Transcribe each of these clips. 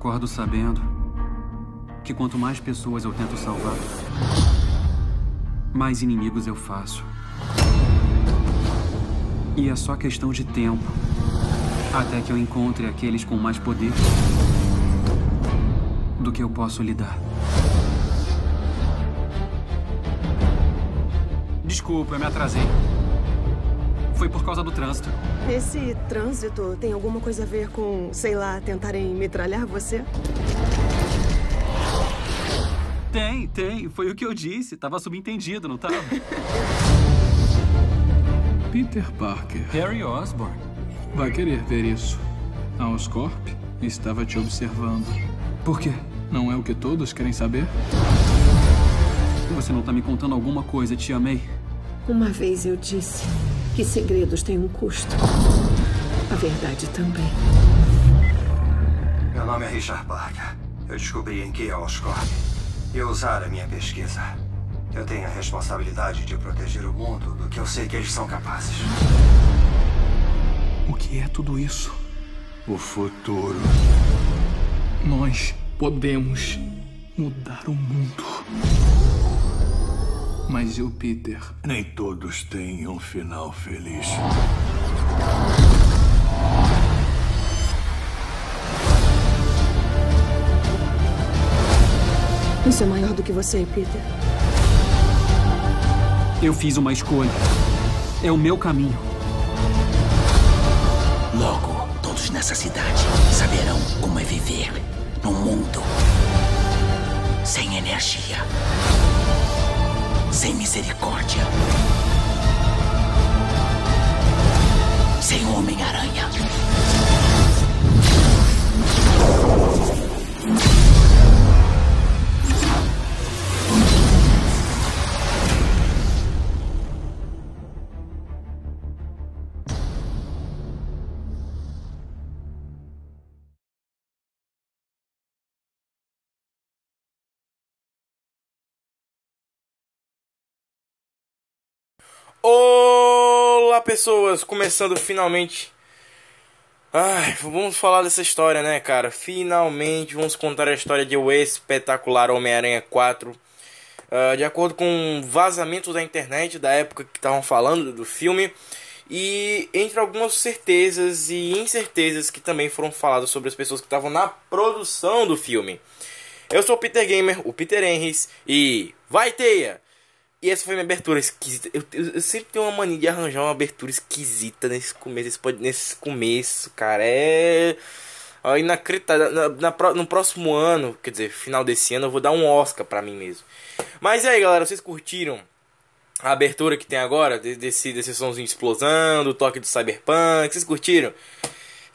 Acordo sabendo que quanto mais pessoas eu tento salvar, mais inimigos eu faço. E é só questão de tempo até que eu encontre aqueles com mais poder do que eu posso lidar. Desculpa, eu me atrasei. Foi por causa do trânsito. Esse trânsito tem alguma coisa a ver com, sei lá, tentarem metralhar você? Tem, tem. Foi o que eu disse. Tava subentendido, não tava? Peter Parker. Harry Osborn. Vai querer ver isso. A Oscorp estava te observando. Por quê? Não é o que todos querem saber? Você não tá me contando alguma coisa, Tia May? Uma vez eu disse que segredos têm um custo. A verdade também. Meu nome é Richard Parker. Eu descobri em que é Oscorp e usar a minha pesquisa. Eu tenho a responsabilidade de proteger o mundo do que eu sei que eles são capazes. O que é tudo isso? O futuro. Nós podemos mudar o mundo. Mas e o Peter? Nem todos têm um final feliz. Isso é maior do que você, Peter. Eu fiz uma escolha. É o meu caminho. Logo, todos nessa cidade saberão como é viver num mundo sem energia, sem misericórdia, sem Homem-Aranha. Olá pessoas, começando finalmente. Ai, vamos falar dessa história, né, cara? Finalmente vamos contar a história de O Espetacular Homem-Aranha 4. Ah, de acordo com vazamentos da internet da época que estavam falando do filme, e entre algumas certezas e incertezas que também foram faladas sobre as pessoas que estavam na produção do filme. Eu sou o Peter Gamer, o Peter Henrys, e vai teia! E essa foi minha abertura esquisita. Eu, eu, eu sempre tenho uma mania de arranjar uma abertura esquisita nesse começo. Nesse, começo, cara. É. ó, Inacreditável. Na, na no próximo ano, quer dizer, final desse ano, eu vou dar um Oscar pra mim mesmo. Mas e aí, galera, vocês curtiram a abertura que tem agora? De- Desse, desse somzinho de explosão, do toque do Cyberpunk? Vocês curtiram?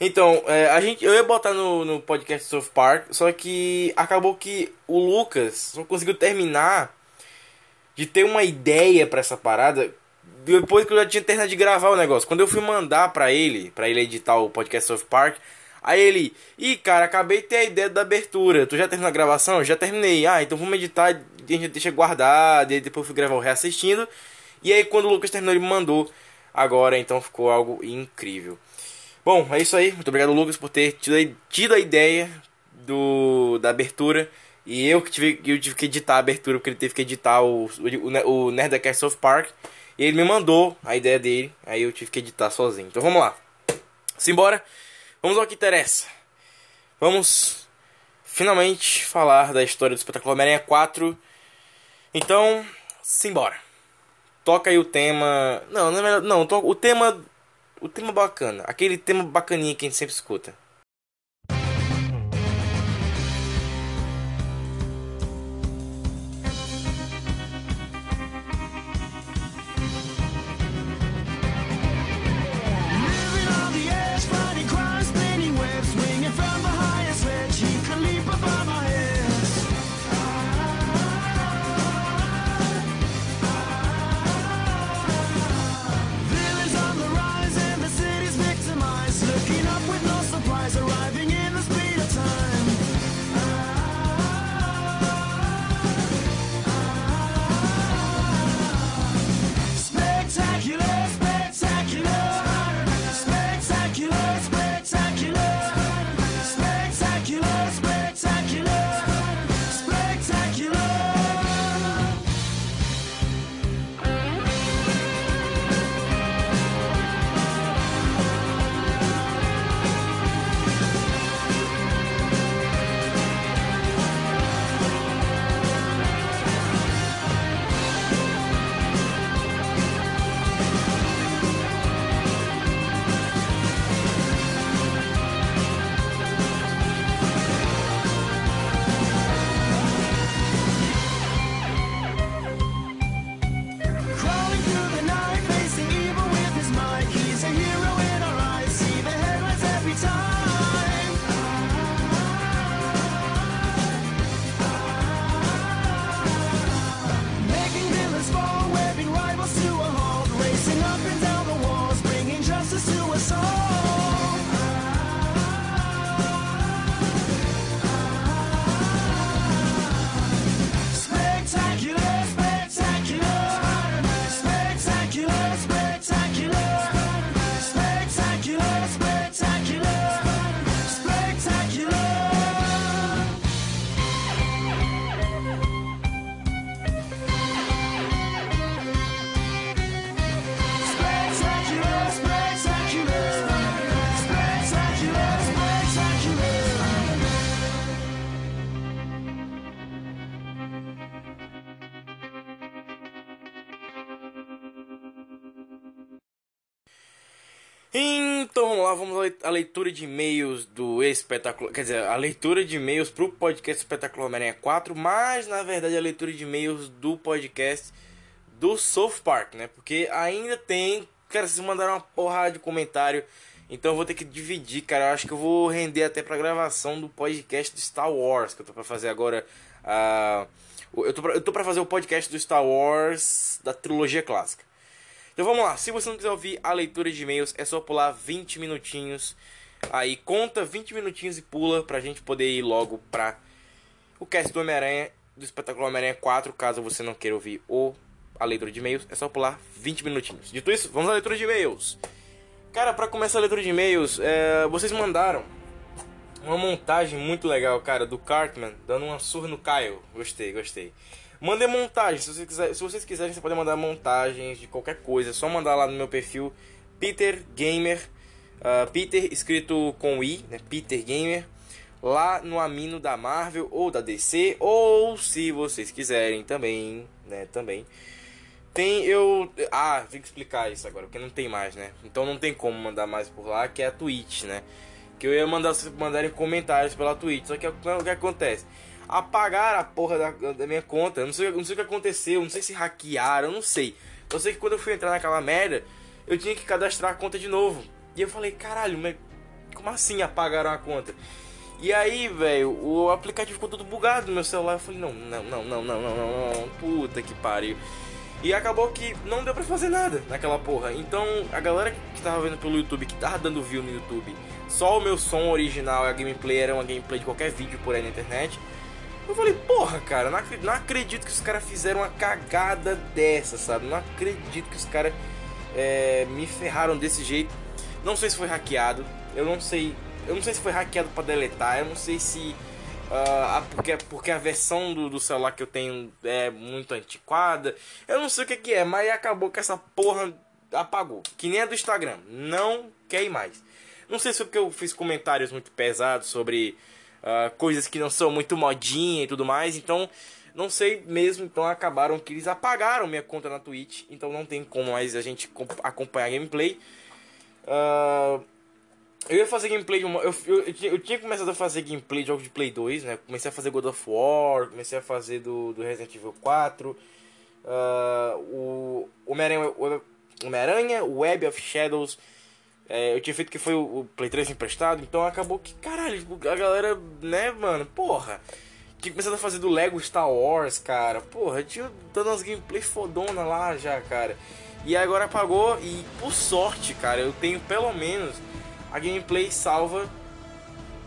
Então, é, a gente, eu ia botar no, no podcast South Park, só que acabou que o Lucas não conseguiu terminar de ter uma ideia pra essa parada depois que eu já tinha terminado de gravar o negócio. Quando eu fui mandar pra ele, pra ele editar o podcast South Park, aí ele, ih, cara, acabei de ter a ideia da abertura. Tu já terminou a gravação? Já terminei. Ah, então vamos editar, a gente deixa guardado, e aí depois eu fui gravar o reassistindo. E aí quando o Lucas terminou, ele me mandou agora, então ficou algo incrível. Bom, é isso aí. Muito obrigado, Lucas, por ter tido a ideia do, da abertura. E eu que tive, eu tive que editar a abertura, porque ele teve que editar o, o, o Nerdcast South Park. E ele me mandou a ideia dele, aí eu tive que editar sozinho. Então vamos lá. Simbora. Vamos ao que interessa. Vamos finalmente falar da história do espetáculo Homem-Aranha 4. Então, simbora. Toca aí o tema. Não, não é melhor. Não, to- o tema. O tema bacana. Aquele tema bacaninha que a gente sempre escuta.「Vamos à leitura de e-mails do espetacular. Quer dizer, a leitura de e-mails pro podcast Espetacular Homem-Aranha 4, mas na verdade a leitura de e-mails do podcast do South Park, né? Porque ainda tem. Cara, vocês mandaram uma porrada de comentário. Então eu vou ter que dividir, cara. Eu acho que eu vou render até pra gravação do podcast do Star Wars, que eu tô pra fazer agora. ah, eu, tô pra, eu tô pra fazer o podcast do Star Wars da trilogia clássica. Então vamos lá, se você não quiser ouvir a leitura de e-mails, é só pular 20 minutinhos. Aí conta 20 minutinhos e pula pra gente poder ir logo pra o cast do Homem-Aranha, do Espetacular Homem-Aranha 4, caso você não queira ouvir o, a leitura de e-mails, é só pular 20 minutinhos. Dito isso, vamos à leitura de e-mails. Cara, pra começar a leitura de e-mails, é, vocês mandaram uma montagem muito legal, cara, do Cartman dando uma surra no Kyle. Gostei, gostei. Mandem montagem, se vocês, quiser, se vocês quiserem, você pode mandar montagens de qualquer coisa. É só mandar lá no meu perfil Peter Gamer. ah, Peter escrito com I, né? Peter Gamer. Lá no Amino da Marvel ou da DC. Ou se vocês quiserem também, né? Também. Tem eu. Ah, tem que explicar isso agora, porque não tem mais, né? Então não tem como mandar mais por lá, que é a Twitch, né? Que eu ia mandar vocês mandarem comentários pela Twitch. Só que o que acontece? Apagaram a porra da, da minha conta. Eu não sei, não sei o que aconteceu, não sei se hackearam, eu não sei. Eu sei que quando eu fui entrar naquela merda, eu tinha que cadastrar a conta de novo. E eu falei, caralho, mas como assim apagaram a conta? E aí, velho, o aplicativo ficou todo bugado no meu celular. Eu falei, não, não, não, não, não, não, não, não, puta que pariu. E acabou que não deu pra fazer nada naquela porra. Então, a galera que tava vendo pelo YouTube, que tava dando view no YouTube, só o meu som original, a gameplay era uma gameplay de qualquer vídeo por aí na internet. Eu falei, porra, cara, não acredito, não acredito que os caras fizeram uma cagada dessa, sabe? Não acredito que os caras é, me ferraram desse jeito. Não sei se foi hackeado, eu não sei. Eu não sei se foi hackeado pra deletar, eu não sei se. a- porque, porque a versão do, do celular que eu tenho é muito antiquada. Eu não sei o que, que é, mas acabou que essa porra apagou. Que nem a do Instagram. Não quer mais. Não sei se foi porque eu fiz comentários muito pesados sobre ah, coisas que não são muito modinha e tudo mais. Então, não sei mesmo. Então, acabaram que eles apagaram minha conta na Twitch. Então, não tem como mais a gente com- acompanhar a gameplay. Ah, eu ia fazer gameplay de uma. Eu, eu, eu tinha- eu tinha começado a fazer gameplay de jogos de Play 2, né? Comecei a fazer God of War, comecei a fazer do, do Resident Evil 4, ah, o Homem-Aranha, o Homem-Aranha, Web of Shadows. É, eu tinha feito que foi o, o Play 3 emprestado, então acabou que, caralho, a galera, né, mano, porra. Tinha começado a fazer do Lego Star Wars, cara. Porra, tinha dando umas gameplay fodona lá já, cara. E agora apagou e por sorte, cara, eu tenho pelo menos a gameplay salva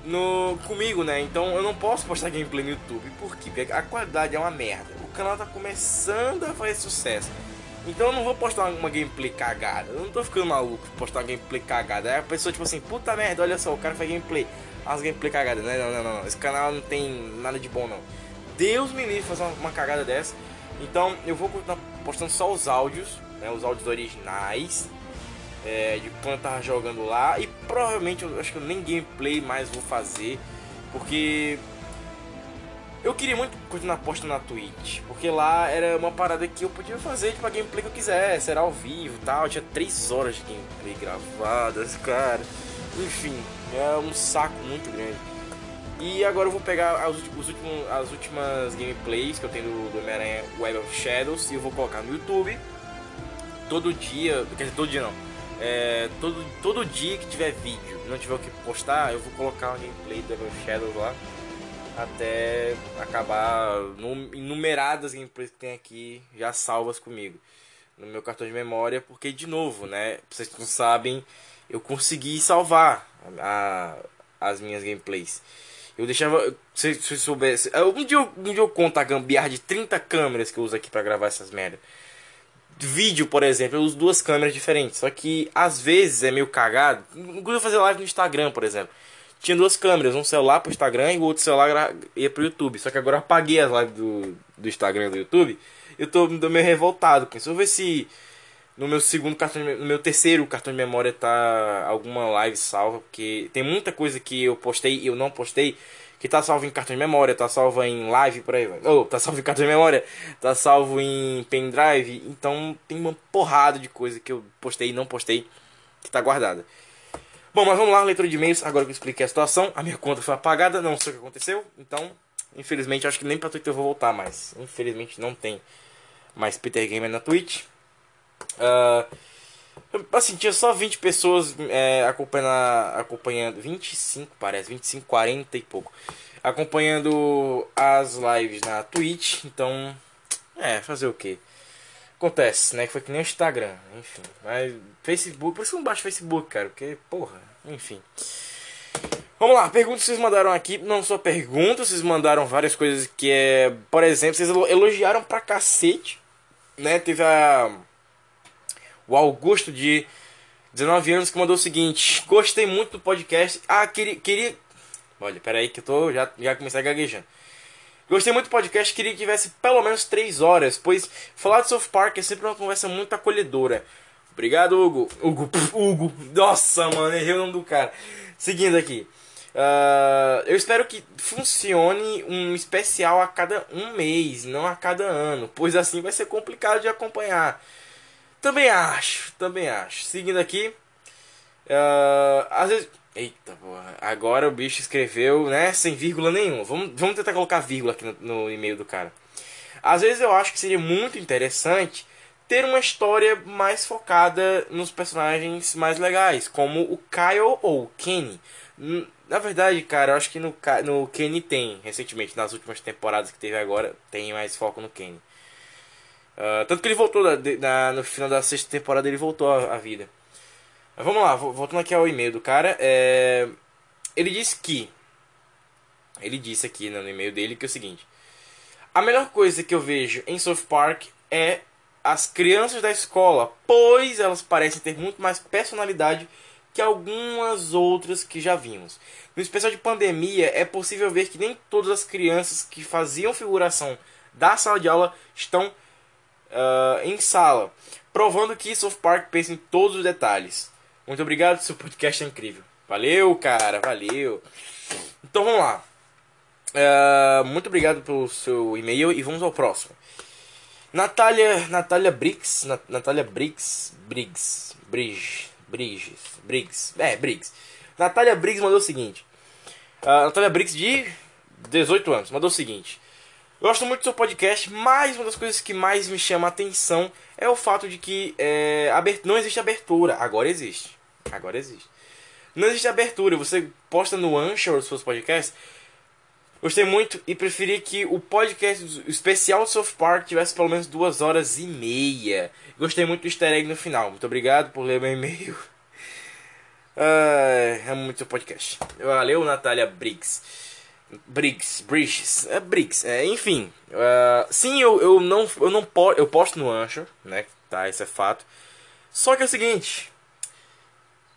no comigo, né? Então eu não posso postar gameplay no YouTube. Por quê? Porque a qualidade é uma merda. O canal tá começando a fazer sucesso. Então eu não vou postar uma, gameplay cagada. Eu não tô ficando maluco postar uma gameplay cagada. Aí a pessoa tipo assim, puta merda, olha só, o cara faz gameplay. As gameplay cagadas. Não, não, não, não, não. Esse canal não tem nada de bom não. Deus me livre fazer uma, uma cagada dessa. Então eu vou continuar postando só os áudios, né? Os áudios originais. é, de quando eu tava jogando lá. E provavelmente eu acho que eu nem gameplay mais vou fazer. Porque eu queria muito continuar postando na Twitch. Porque lá era uma parada que eu podia fazer tipo, a gameplay que eu quisesse. Era ao vivo e tal. Tinha 3 horas de gameplay gravadas, cara. Enfim, é um saco muito grande. E agora eu vou pegar as, os últimos, as últimas gameplays que eu tenho do, do Homem-Aranha Web of Shadows e eu vou colocar no YouTube. Todo dia, quer dizer, todo dia não. É, todo, todo dia que tiver vídeo não tiver o que postar, eu vou colocar uma gameplay do Web of Shadows lá. Até acabar num- enumeradas gameplays que tem aqui já salvas comigo no meu cartão de memória, porque de novo, né? Vocês não sabem, eu consegui salvar a- as minhas gameplays. Eu deixava. Se se soubesse. Um dia, eu- um dia eu conto a gambiarra de 30 câmeras que eu uso aqui pra gravar essas merda. Vídeo, por exemplo, eu uso duas câmeras diferentes. Só que às vezes é meio cagado. Inclusive eu fazer live no Instagram, por exemplo. Tinha duas câmeras, um celular pro Instagram e o outro celular ia pro YouTube. Só que agora eu apaguei as lives do, do Instagram e do YouTube. Eu tô, tô meio revoltado com isso. Vou ver se no meu segundo cartão, de, no meu terceiro cartão de memória tá alguma live salva, porque tem muita coisa que eu postei e eu não postei que tá salvo em cartão de memória, tá salvo em live por aí, ou tá salvo em cartão de memória, tá salvo em pendrive, então tem uma porrada de coisa que eu postei e não postei que tá guardada. Bom, mas vamos lá, leitura de e-mails, agora que eu expliquei a situação, a minha conta foi apagada, não sei o que aconteceu, então, infelizmente, acho que nem pra Twitter eu vou voltar mais. Infelizmente não tem mais Peter Gamer na Twitch. Ah, assim, tinha só 20 pessoas é, acompanhando, acompanhando. 25, parece, 25, 40 e pouco. Acompanhando as lives na Twitch. Então, é, fazer o que? Acontece, né? Que foi que nem o Instagram, enfim. Mas Facebook, por isso não baixo Facebook, cara. Porque, porra, enfim. Vamos lá, perguntas que vocês mandaram aqui. Não só perguntas, vocês mandaram várias coisas que é. Por exemplo, vocês elo- elogiaram pra cacete. Né? Teve a. O Augusto de 19 anos que mandou o seguinte: Gostei muito do podcast. Ah, queria. queria... Olha, peraí que eu tô. Já, já comecei gaguejando. Gostei muito do podcast, queria que tivesse pelo menos 3 horas, pois falar de South Park é sempre uma conversa muito acolhedora. Obrigado, Hugo. Hugo, pff, Hugo. Nossa, mano, errei o nome do cara. Seguindo aqui. Ah, eu espero que funcione um especial a cada um mês, não a cada ano, pois assim vai ser complicado de acompanhar. Também acho, também acho. Seguindo aqui. ah, às vezes. Eita porra. Agora o bicho escreveu, né? Sem vírgula nenhuma. Vamos, vamos tentar colocar vírgula aqui no, no e-mail do cara. Às vezes eu acho que seria muito interessante ter uma história mais focada nos personagens mais legais, como o Kyle ou o Kenny. Na verdade, cara, eu acho que no, no Kenny tem, recentemente, nas últimas temporadas que teve agora, tem mais foco no Kenny. Ah, tanto que ele voltou da- na- no final da sexta temporada, ele voltou à, à vida. Mas vamos lá, vo- voltando aqui ao e-mail do cara. é, Ele disse que. Ele disse aqui no e-mail dele que é o seguinte: A melhor coisa que eu vejo em South Park é as crianças da escola, pois elas parecem ter muito mais personalidade que algumas outras que já vimos. No especial de pandemia, é possível ver que nem todas as crianças que faziam figuração da sala de aula estão ah, em sala, provando que South Park pensa em todos os detalhes. Muito obrigado, seu podcast é incrível. Valeu, cara, valeu. Então vamos lá. Ah, muito obrigado pelo seu e-mail e vamos ao próximo. Natália, Natália Briggs, Na- Natália Briggs, Briggs, Bridges, Bridges, Briggs, é, Briggs. Natália Briggs mandou o seguinte. A Natália Briggs de 18 anos mandou o seguinte. Gosto muito do seu podcast, mas uma das coisas que mais me chama a atenção é o fato de que é, não existe abertura. Agora existe. Agora existe. Não existe abertura. Você posta no Anchor os seus podcasts. Gostei muito e preferi que o podcast especial de South Park tivesse pelo menos duas horas e meia. Gostei muito do easter egg no final. Muito obrigado por ler meu e-mail. Ah, é muito podcast. Valeu, Natália Briggs. Briggs, Bridges, é Briggs, é, enfim. ah, sim, eu, eu não, eu não po eu posto no Anchor, né? Tá, isso é fato. Só que é o seguinte,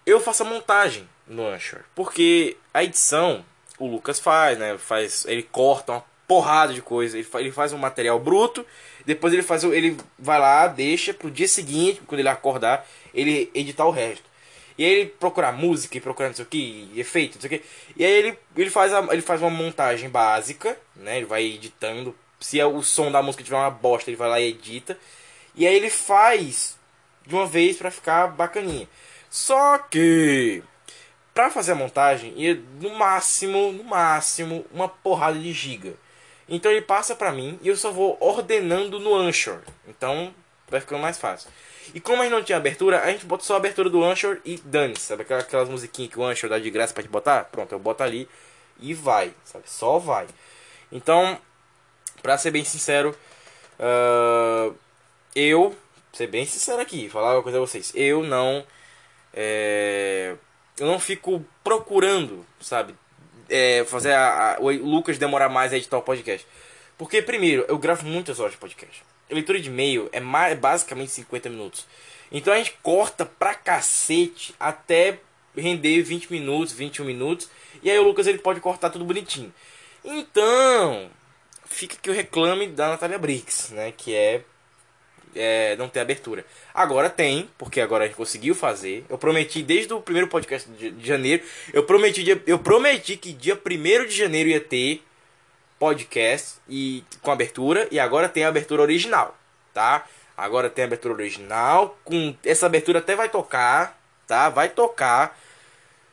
eu faço a montagem no Anchor, porque a edição o Lucas faz, né? Faz, ele corta uma porrada de coisa, ele, ele faz um material bruto, depois ele faz, ele vai lá, deixa pro dia seguinte, quando ele acordar, ele editar o resto. E aí ele procurar música e procurar não sei o que, efeito, não sei o que. E aí ele, ele, faz a, ele faz uma montagem básica, né? Ele vai editando. Se é o som da música tiver uma bosta, ele vai lá e edita. E aí ele faz de uma vez pra ficar bacaninha. Só que pra fazer a montagem, ia no máximo, no máximo, uma porrada de giga. Então ele passa pra mim e eu só vou ordenando no Anchor. Então vai ficando mais fácil. E como a gente não tinha abertura, a gente bota só a abertura do Anchor e dane sabe aquelas, aquelas musiquinhas que o Anchor dá de graça pra te botar? Pronto, eu boto ali e vai, sabe? Só vai. Então, pra ser bem sincero, ah, eu, ser bem sincero aqui, falar uma coisa a vocês, eu não é, eu não fico procurando, sabe, é, fazer a, a- o Lucas demorar mais a editar o podcast. Porque, primeiro, eu gravo muitas horas de podcast. A leitura de e-mail é, ma- é basicamente 50 minutos. Então a gente corta pra cacete até render 20 minutos, 21 minutos. E aí o Lucas ele pode cortar tudo bonitinho. Então, fica que o reclame da Natália Briggs, né? Que é é, não ter abertura. Agora tem, porque agora a gente conseguiu fazer. Eu prometi desde o primeiro podcast de, janeiro. Eu prometi, eu prometi que dia 1 de janeiro ia ter podcast e com abertura. E agora tem a abertura original, tá? Agora tem a abertura original. Com essa abertura até vai tocar, tá? Vai tocar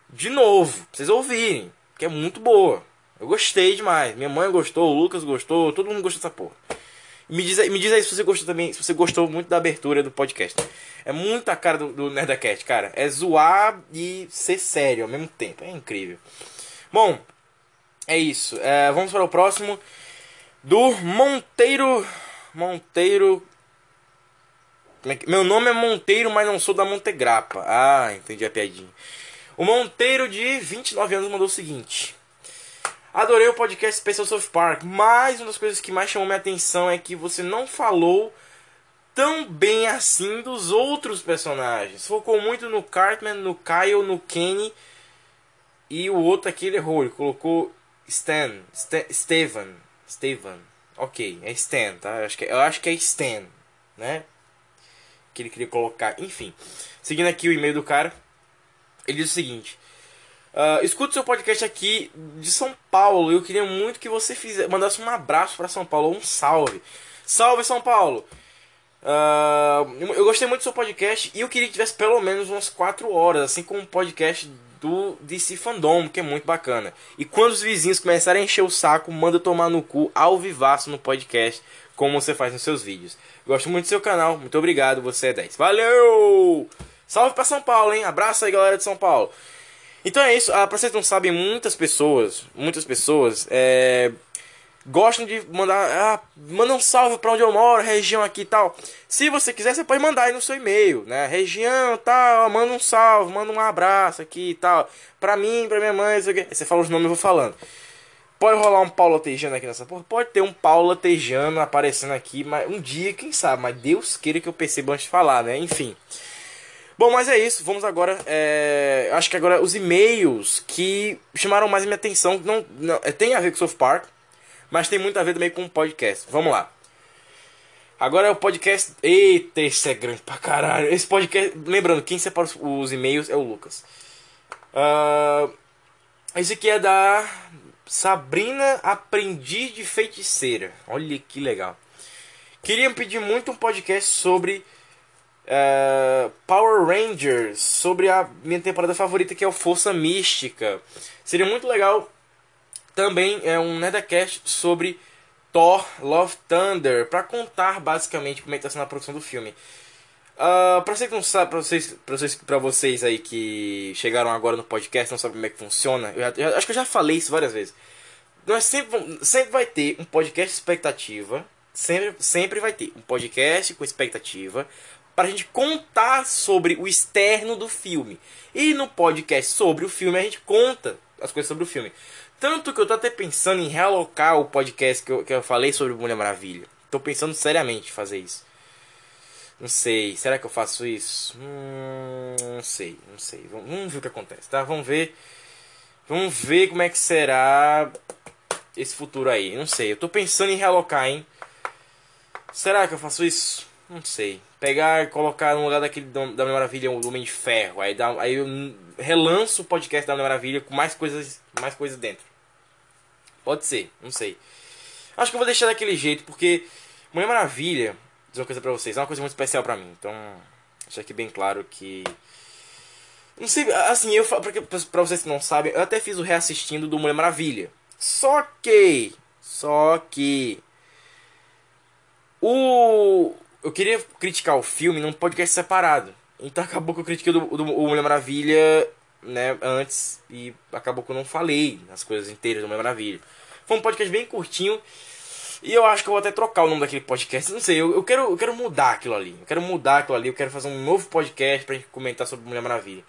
de novo, pra vocês ouvirem. Que é muito boa. Eu gostei demais. Minha mãe gostou, o Lucas gostou, todo mundo gostou dessa porra. Me diz, aí- me diz aí se você gostou também, se você gostou muito da abertura do podcast. É muita cara do, do cara. É zoar e ser sério ao mesmo tempo. É incrível. Bom, é isso. É, vamos para o próximo. Do Monteiro. Monteiro. é Meu nome é Monteiro, mas não sou da Montegrappa. Ah, entendi a piadinha. O Monteiro de 29 anos mandou o seguinte. Adorei o podcast especial South Park, mas uma das coisas que mais chamou minha atenção é que você não falou tão bem assim dos outros personagens. Focou muito no Cartman, no Kyle, no Kenny e o outro aqui ele errou, ele colocou Stan, Sta Steven, Steven. Ok, é Stan, tá? Eu acho que, eu acho que é Stan, né? Que ele queria colocar, enfim. Seguindo aqui o e-mail do cara, ele diz o seguinte: ah, escuto seu podcast aqui de São Paulo. Eu queria muito que você fizer, mandasse um abraço para São Paulo, um salve. Salve São Paulo! Ah, eu gostei muito do seu podcast e eu queria que tivesse pelo menos umas 4 horas, assim como um podcast do DC Fandom, que é muito bacana. E quando os vizinhos começarem a encher o saco, manda tomar no cu ao vivaço no podcast, como você faz nos seus vídeos. Gosto muito do seu canal, muito obrigado, você é 10. Valeu! Salve pra São Paulo, hein? Abraço aí, galera de São Paulo. Então é isso, ah, pra vocês não sabem, muitas pessoas, muitas pessoas, é, gostam de mandar, ah, manda um salve pra onde eu moro, região aqui e tal. Se você quiser, você pode mandar aí no seu e-mail, né? Região tal, manda um salve, manda um abraço aqui e tal. Pra mim, pra minha mãe, isso aqui. Você fala os nomes eu vou falando. Pode rolar um Paulo Latejano aqui nessa porra? Pode ter um Paulo Latejano aparecendo aqui, mas um dia, quem sabe, mas Deus queira que eu perceba antes de falar, né? Enfim. Bom, mas é isso. Vamos agora. é, Acho que agora os e-mails que chamaram mais minha atenção. Não, não, é, tem a ver com South Park, mas tem muito a ver também com o podcast. Vamos lá. Agora é o podcast. Eita, esse é grande pra caralho. Esse podcast. Lembrando, quem separa os, e-mails é o Lucas. Ah, esse aqui é da Sabrina Aprendiz de Feiticeira. Olha que legal. Queria pedir muito um podcast sobre eh, Power Rangers, sobre a minha temporada favorita que é o Força Mística. Seria muito legal também é um Nerdcast sobre Thor Love Thunder para contar basicamente como é que tá sendo a produção do filme. Uh, pra, você que não sabe, pra, vocês, pra, vocês, vocês aí que chegaram agora no podcast não sabem como é que funciona, eu já- já- acho que eu já falei isso várias vezes. Nós sempre, sempre vai ter um podcast expectativa, sempre, sempre vai ter um podcast com expectativa pra gente contar sobre o externo do filme. E no podcast sobre o filme a gente conta as coisas sobre o filme. Tanto que eu tô até pensando em realocar o podcast que eu, que eu falei sobre Mulher Maravilha. Tô pensando seriamente em fazer isso. Não sei, será que eu faço isso? Hum, não sei, não sei. Vamos, vamos ver o que acontece, tá? Vamos ver. Vamos ver como é que será esse futuro aí. Não sei, eu tô pensando em realocar, hein? Será que eu faço isso? Não sei. Pegar e colocar no lugar daquele da Mulher Maravilha o Homem de Ferro. Aí, dá, aí eu relanço o podcast da Mulher Maravilha com mais coisas, mais coisas dentro. Pode ser, não sei. Acho que eu vou deixar daquele jeito, porque Mulher Maravilha, dizer uma coisa pra vocês, é uma coisa muito especial pra mim. Então, deixar aqui bem claro que. Não sei, assim, eu pra, pra vocês que não sabem, eu até fiz o reassistindo do Mulher Maravilha. Só que. Só que. O. Eu queria criticar o filme num podcast separado. Então acabou que eu critiquei do, do, o Mulher Maravilha, né, antes. E acabou que eu não falei as coisas inteiras do Mulher Maravilha. Foi um podcast bem curtinho. E eu acho que eu vou até trocar o nome daquele podcast. Não sei, eu, eu, quero, eu quero mudar aquilo ali. Eu quero mudar aquilo ali. Eu quero fazer um novo podcast pra gente comentar sobre Mulher Maravilha.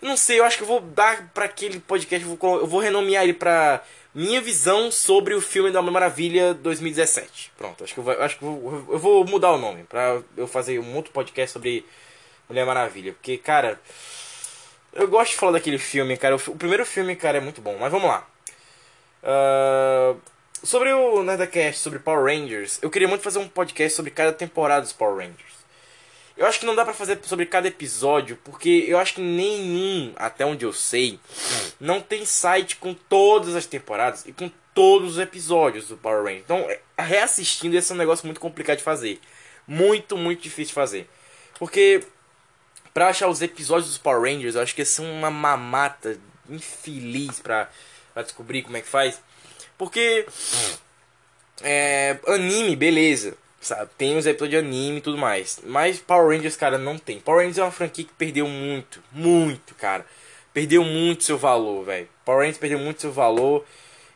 Não sei, eu acho que eu vou dar pra aquele podcast. Eu vou, eu vou renomear ele pra Minha Visão sobre o filme da Mulher Maravilha 2017. Pronto, acho que eu vou, acho que eu vou, eu vou mudar o nome. Pra eu fazer um outro podcast sobre Mulher Maravilha. Porque, cara. Eu gosto de falar daquele filme, cara. O, o primeiro filme, cara, é muito bom. Mas vamos lá. Uh, sobre o Nerdcast, sobre Power Rangers, eu queria muito fazer um podcast sobre cada temporada dos Power Rangers. Eu acho que não dá pra fazer sobre cada episódio, porque eu acho que nenhum, até onde eu sei, não tem site com todas as temporadas e com todos os episódios do Power Rangers. Então, reassistindo, esse é um negócio muito complicado de fazer. Muito, muito difícil de fazer. Porque, pra achar os episódios dos Power Rangers, eu acho que são uma mamata infeliz pra pra descobrir como é que faz. Porque é, anime, beleza. Sabe? Tem os episódios de anime e tudo mais. Mas Power Rangers, cara, não tem. Power Rangers é uma franquia que perdeu muito, muito, cara. Perdeu muito seu valor, velho. Power Rangers perdeu muito seu valor.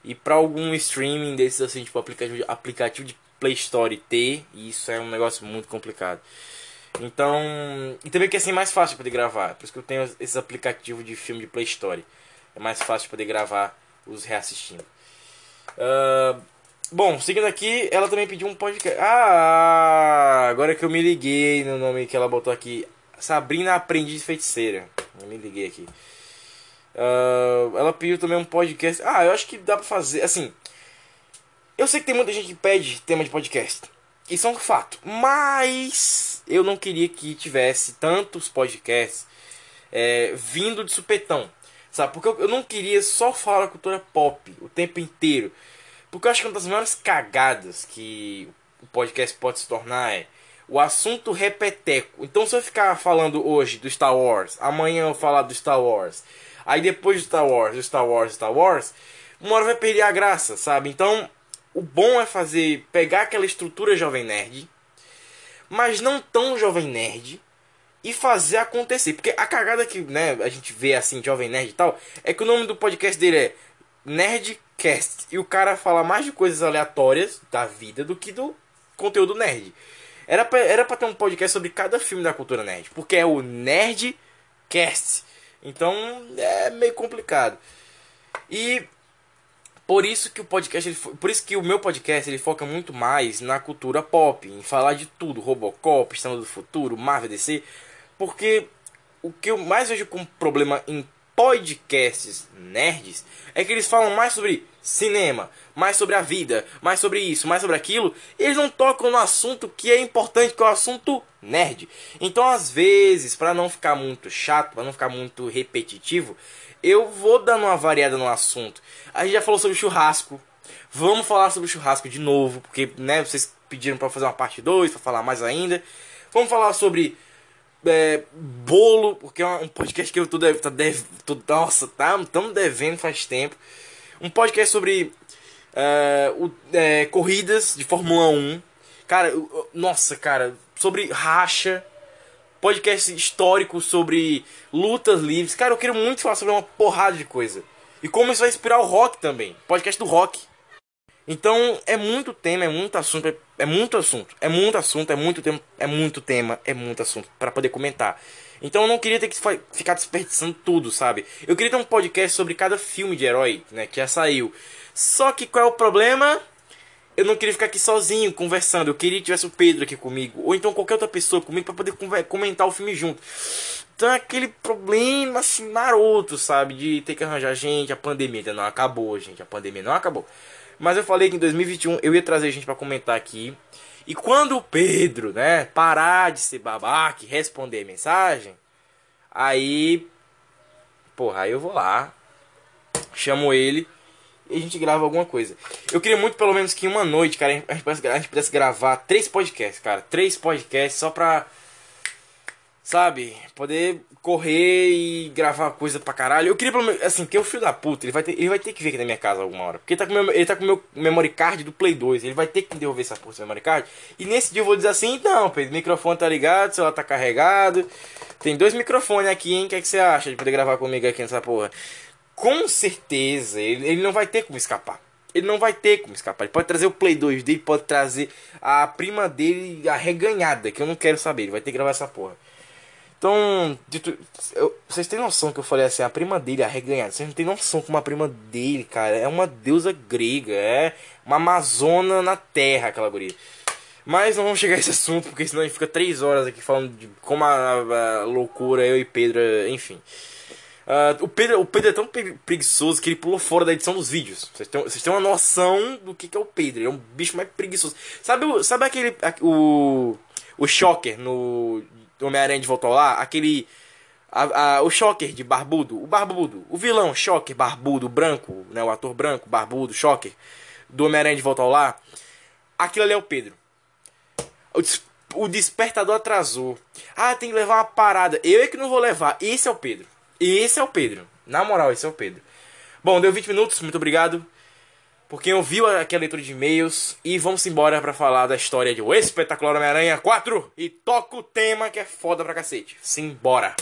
E pra algum streaming desses assim, tipo aplicativo, aplicativo de Play Store ter, isso é um negócio muito complicado. Então, e também que é assim mais fácil de poder gravar. Por isso que eu tenho esses aplicativos de filme de Play Store. É mais fácil de poder gravar os reassistindo. Uh, bom, seguindo aqui, ela também pediu um podcast. Ah, agora que eu me liguei no nome que ela botou aqui: Sabrina Aprendiz Feiticeira. Eu me liguei aqui. Uh, ela pediu também um podcast. Ah, eu acho que dá pra fazer. Assim, eu sei que tem muita gente que pede tema de podcast. Isso é um fato. Mas eu não queria que tivesse tantos podcasts é, vindo de supetão. Sabe? Porque eu, não queria só falar cultura pop o tempo inteiro. Porque eu acho que uma das maiores cagadas que o podcast pode se tornar é o assunto repeteco. Então se eu ficar falando hoje do Star Wars, amanhã eu falar do Star Wars, aí depois do Star Wars, do Star Wars, Star Wars, uma hora vai perder a graça, sabe? Então o bom é fazer, pegar aquela estrutura jovem nerd, mas não tão jovem nerd, e fazer acontecer. Porque a cagada que né, a gente vê assim, Jovem Nerd e tal, é que o nome do podcast dele é Nerdcast. E o cara fala mais de coisas aleatórias da vida do que do conteúdo nerd. Era pra, era pra ter um podcast sobre cada filme da cultura nerd. Porque é o Nerdcast. Então é meio complicado. E por isso que o podcast, ele, por isso que o meu podcast ele foca muito mais na cultura pop, em falar de tudo, Robocop, Estado do Futuro, Marvel, DC, porque o que eu mais vejo como problema em podcasts nerds é que eles falam mais sobre cinema, mais sobre a vida, mais sobre isso, mais sobre aquilo, e eles não tocam no assunto que é importante, que é o assunto nerd. Então, às vezes, para não ficar muito chato, para não ficar muito repetitivo, eu vou dando uma variada no assunto. A gente já falou sobre churrasco. Vamos falar sobre churrasco de novo, porque né, vocês pediram para fazer uma parte 2, para falar mais ainda. Vamos falar sobre é, bolo, porque é um podcast que eu tô, deve, tá deve, tô, nossa, tá, estamos devendo faz tempo. Um podcast sobre é, o, é, corridas de Fórmula 1. Cara, eu, nossa, cara, sobre racha. Podcast histórico sobre lutas livres. Cara, eu quero muito falar sobre uma porrada de coisa. E como isso vai inspirar o rock também. Podcast do rock. Então é muito tema, é muito assunto, é, é muito assunto, é muito assunto, é muito tempo, é muito tema, é muito assunto para poder comentar. Então eu não queria ter que ficar desperdiçando tudo, sabe? Eu queria ter um podcast sobre cada filme de herói, né, que já saiu. Só que qual é o problema? Eu não queria ficar aqui sozinho conversando. Eu queria que tivesse o Pedro aqui comigo. Ou então qualquer outra pessoa comigo pra poder comentar o filme junto. Então é aquele problema assim maroto, sabe? De ter que arranjar gente. A pandemia ainda não acabou, gente. A pandemia não acabou. Mas eu falei que em 2021 eu ia trazer gente pra comentar aqui. E quando o Pedro, né, parar de ser babaca e responder mensagem, aí. Porra, aí eu vou lá, chamo ele e a gente grava alguma coisa. Eu queria muito, pelo menos, que uma noite, cara, a gente pudesse, a gente pudesse gravar três podcasts, cara. Três podcasts só pra. Sabe? Poder correr e gravar coisa pra caralho. Eu queria, pelo menos, assim, porque o filho da puta, ele vai, ter, ele vai ter que vir aqui na minha casa alguma hora. Porque ele tá com meu, ele tá com meu memory card do Play 2. Ele vai ter que devolver essa porra do memory card. E nesse dia eu vou dizer assim: não, Pedro, o microfone tá ligado, o celular tá carregado. Tem dois microfones aqui, hein? O que, é que você acha de poder gravar comigo aqui nessa porra? Com certeza, ele, ele não vai ter como escapar. Ele não vai ter como escapar. Ele pode trazer o Play 2 dele, pode trazer a prima dele arreganhada, que eu não quero saber. Ele vai ter que gravar essa porra. Então, dito, eu- vocês têm noção que eu falei assim, a prima dele arreganhada. Vocês não têm noção como a prima dele, cara, é uma deusa grega, é uma amazona na terra, aquela guria. Mas não vamos chegar a esse assunto, porque senão a gente fica três horas aqui falando de como a, a loucura, eu e Pedro, enfim. Ah, o, Pedro, o Pedro é tão pre- preguiçoso que ele pulou fora da edição dos vídeos. Vocês têm, vocês têm uma noção do que, que é o Pedro. Ele é um bicho mais preguiçoso. Sabe, sabe aquele. a- O. O Shocker no. Homem-Aranha de Volta Lar? Aquele. a- a- o Shocker de Barbudo. O Barbudo. O vilão Shocker, Barbudo, branco. Né, o ator branco, Barbudo, Shocker. Do Homem-Aranha de Volta ao Lar. Aquilo ali é o Pedro. O, des- o despertador atrasou. Ah, tem que levar uma parada. Eu é que não vou levar. Esse é o Pedro. Esse é o Pedro. Na moral, esse é o Pedro. Bom, deu 20 minutos. Muito obrigado por quem ouviu aquela leitura de e-mails. E vamos embora pra falar da história de O Espetacular Homem-Aranha 4. E toca o tema que é foda pra cacete. Simbora.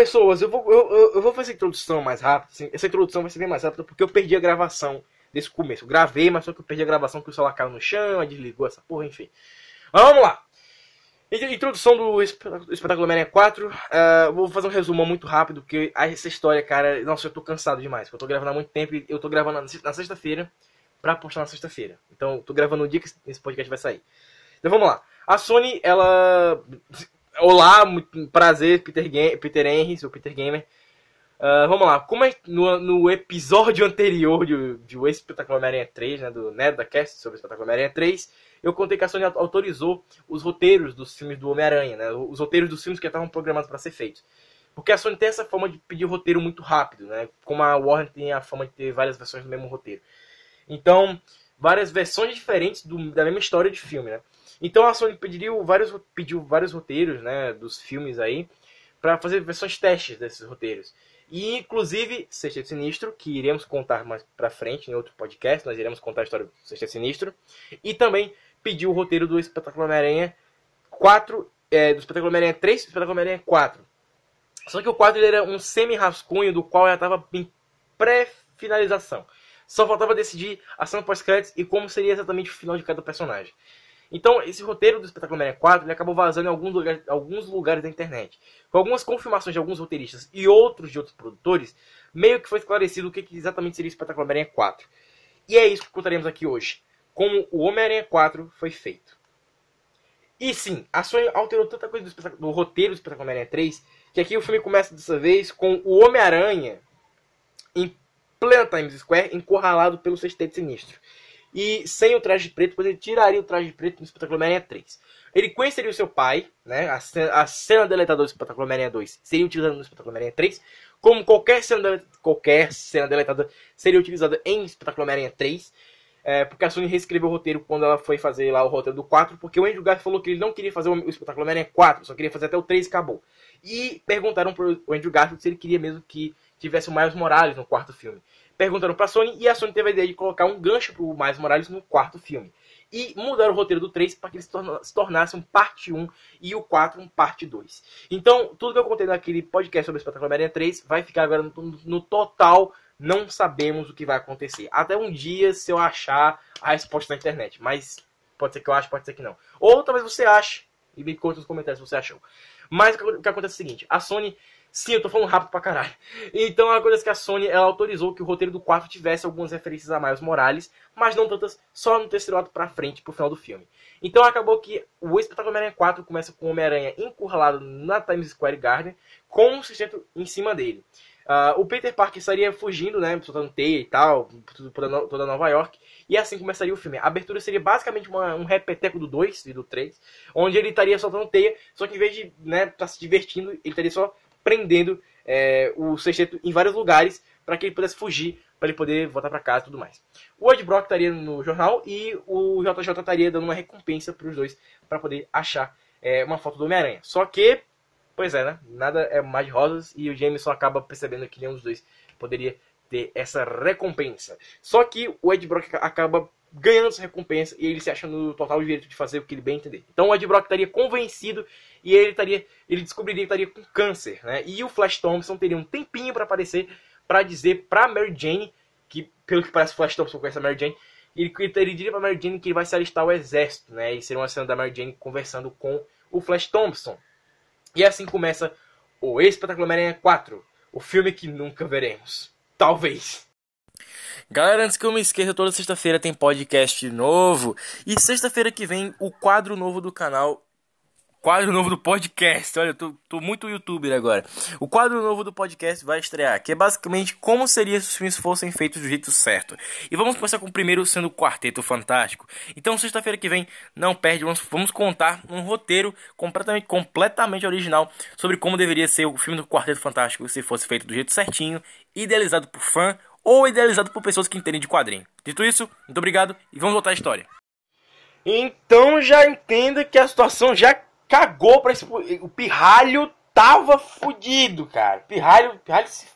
Pessoas, eu vou, eu, eu- vou fazer a introdução mais rápido. assim. Essa introdução vai ser bem mais rápida porque eu perdi a gravação desse começo. Eu gravei, mas só que eu perdi a gravação que o celular caiu no chão, desligou essa porra, enfim. Mas vamos lá. Intro- Introdução do espe- do espetáculo Homem-Aranha 4. ah, vou fazer um resumo muito rápido, porque essa história, cara, nossa, eu tô cansado demais. Eu tô gravando há muito tempo e eu tô gravando na se- na sexta-feira pra postar na sexta-feira. Então, tô gravando no dia que esse podcast vai sair. Então vamos lá. A Sony, ela. Olá, muito prazer, Peter, Peter Henry, seu Peter Gamer. Ah, vamos lá, como é no, no episódio anterior de, de O Espetáculo Homem-Aranha 3, né, do NedaCast sobre o Espetáculo Homem-Aranha 3, eu contei que a Sony autorizou os roteiros dos filmes do Homem-Aranha, né, os roteiros dos filmes que estavam programados para ser feitos. Porque a Sony tem essa fama de pedir roteiro muito rápido, né, como a Warner tem a fama de ter várias versões do mesmo roteiro. Então, várias versões diferentes do- da mesma história de filme, né. Então a Sony pediu vários, pediu vários roteiros, né, dos filmes aí, para fazer versões testes desses roteiros. E inclusive Sexteto Sinistro, que iremos contar mais pra frente em outro podcast, nós iremos contar a história do Sexteto Sinistro. E também pediu o roteiro do Espetáculo Homem-Aranha 4, é, do Espetáculo Homem-Aranha 3 e do Espetáculo Homem-Aranha 4. Só que o 4 ele era um semi-rascunho do qual já estava em pré-finalização. Só faltava decidir a cena pós-créditos e como seria exatamente o final de cada personagem. Então, esse roteiro do Espetáculo Homem-Aranha 4 ele acabou vazando em alguns lugares, alguns lugares da internet. Com algumas confirmações de alguns roteiristas e outros de outros produtores, meio que foi esclarecido o que, exatamente seria o Espetáculo Homem-Aranha 4. E é isso que contaremos aqui hoje. Como o Homem-Aranha 4 foi feito. E sim, a Sony alterou tanta coisa do, do roteiro do Espetáculo Homem-Aranha 3, que aqui o filme começa dessa vez com o Homem-Aranha em plena Times Square, encurralado pelo Sexteto Sinistro. E sem o traje preto, pois ele tiraria o traje preto no Espetáculo Homem-Aranha 3. Ele conheceria o seu pai, né? A cena, a cena deletadora do Espetáculo Homem-Aranha 2 seria utilizada no Espetáculo Homem-Aranha 3, como qualquer cena, dele- qualquer cena deletada seria utilizada em Espetáculo Homem-Aranha 3. É, porque a Sony reescreveu o roteiro quando ela foi fazer lá o roteiro do 4, porque o Andrew Garfield falou que ele não queria fazer o Espetáculo Homem-Aranha 4, só queria fazer até o 3 e acabou. E perguntaram pro Andrew Garfield se ele queria mesmo que tivesse o Miles Morales no quarto filme. Perguntaram pra Sony e a Sony teve a ideia de colocar um gancho pro Miles Morales no quarto filme. E mudaram o roteiro do 3 para que ele se, torna- se tornasse um parte 1 e o 4 um parte 2. Então, tudo que eu contei naquele podcast sobre o espetáculo Homem-Aranha 3 vai ficar agora no, no total. Não sabemos o que vai acontecer. Até um dia, se eu achar a resposta na internet. Mas pode ser que eu ache, pode ser que não. Ou talvez você ache e me conte nos comentários se você achou. Mas o que acontece é o seguinte: a Sony. Sim, eu tô falando rápido pra caralho. Então acontece que a Sony ela autorizou que o roteiro do 4 tivesse algumas referências a Miles Morales, mas não tantas, só no terceiro ato pra frente, pro final do filme. Então acabou que o espetáculo Homem-Aranha 4 começa com o Homem-Aranha encurralado na Times Square Garden, com um sustento em cima dele. Ah, o Peter Parker estaria fugindo, né, soltando teia e tal, por toda Nova York, e assim começaria o filme. A abertura seria basicamente uma- um repeteco do 2 e do 3, onde ele estaria soltando teia, só que em vez de né, estar se divertindo, ele estaria só prendendo é, o sexteto em vários lugares para que ele pudesse fugir, para ele poder voltar para casa e tudo mais. O Ed Brock estaria no jornal e o JJ estaria dando uma recompensa para os dois para poder achar é, uma foto do Homem-Aranha. Só que, pois é, né? Nada é mais de rosas e o Jameson acaba percebendo que nenhum dos dois poderia ter essa recompensa. Só que o Ed Brock acaba ganhando essa recompensa e ele se acha no total direito de fazer o que ele bem entender. Então o Ed Brock estaria convencido e ele estaria, ele descobriria que estaria com câncer, né? E o Flash Thompson teria um tempinho para aparecer para dizer para Mary Jane que pelo que parece o Flash Thompson conhece a Mary Jane, ele, ele diria para Mary Jane que ele vai se alistar ao exército, né? E seria uma cena da Mary Jane conversando com o Flash Thompson. E assim começa o Espetacular Homem-Aranha 4, o filme que nunca veremos. Talvez. Galera, antes que eu me esqueça, toda sexta-feira tem podcast novo. E sexta-feira que vem, o quadro novo do canal. Quadro novo do podcast. Olha, eu tô, tô muito youtuber agora. O quadro novo do podcast vai estrear, que é basicamente como seria se os filmes fossem feitos do jeito certo. E vamos começar com o primeiro sendo o Quarteto Fantástico. Então, sexta-feira que vem, não perde, vamos, vamos contar um roteiro completamente, completamente original sobre como deveria ser o filme do Quarteto Fantástico se fosse feito do jeito certinho, idealizado por fã ou idealizado por pessoas que entendem de quadrinho. Dito isso, muito obrigado e vamos voltar à história. Então já entenda que a situação já cagou pra esse. O pirralho tava fudido, cara. Pirralho. pirralho se...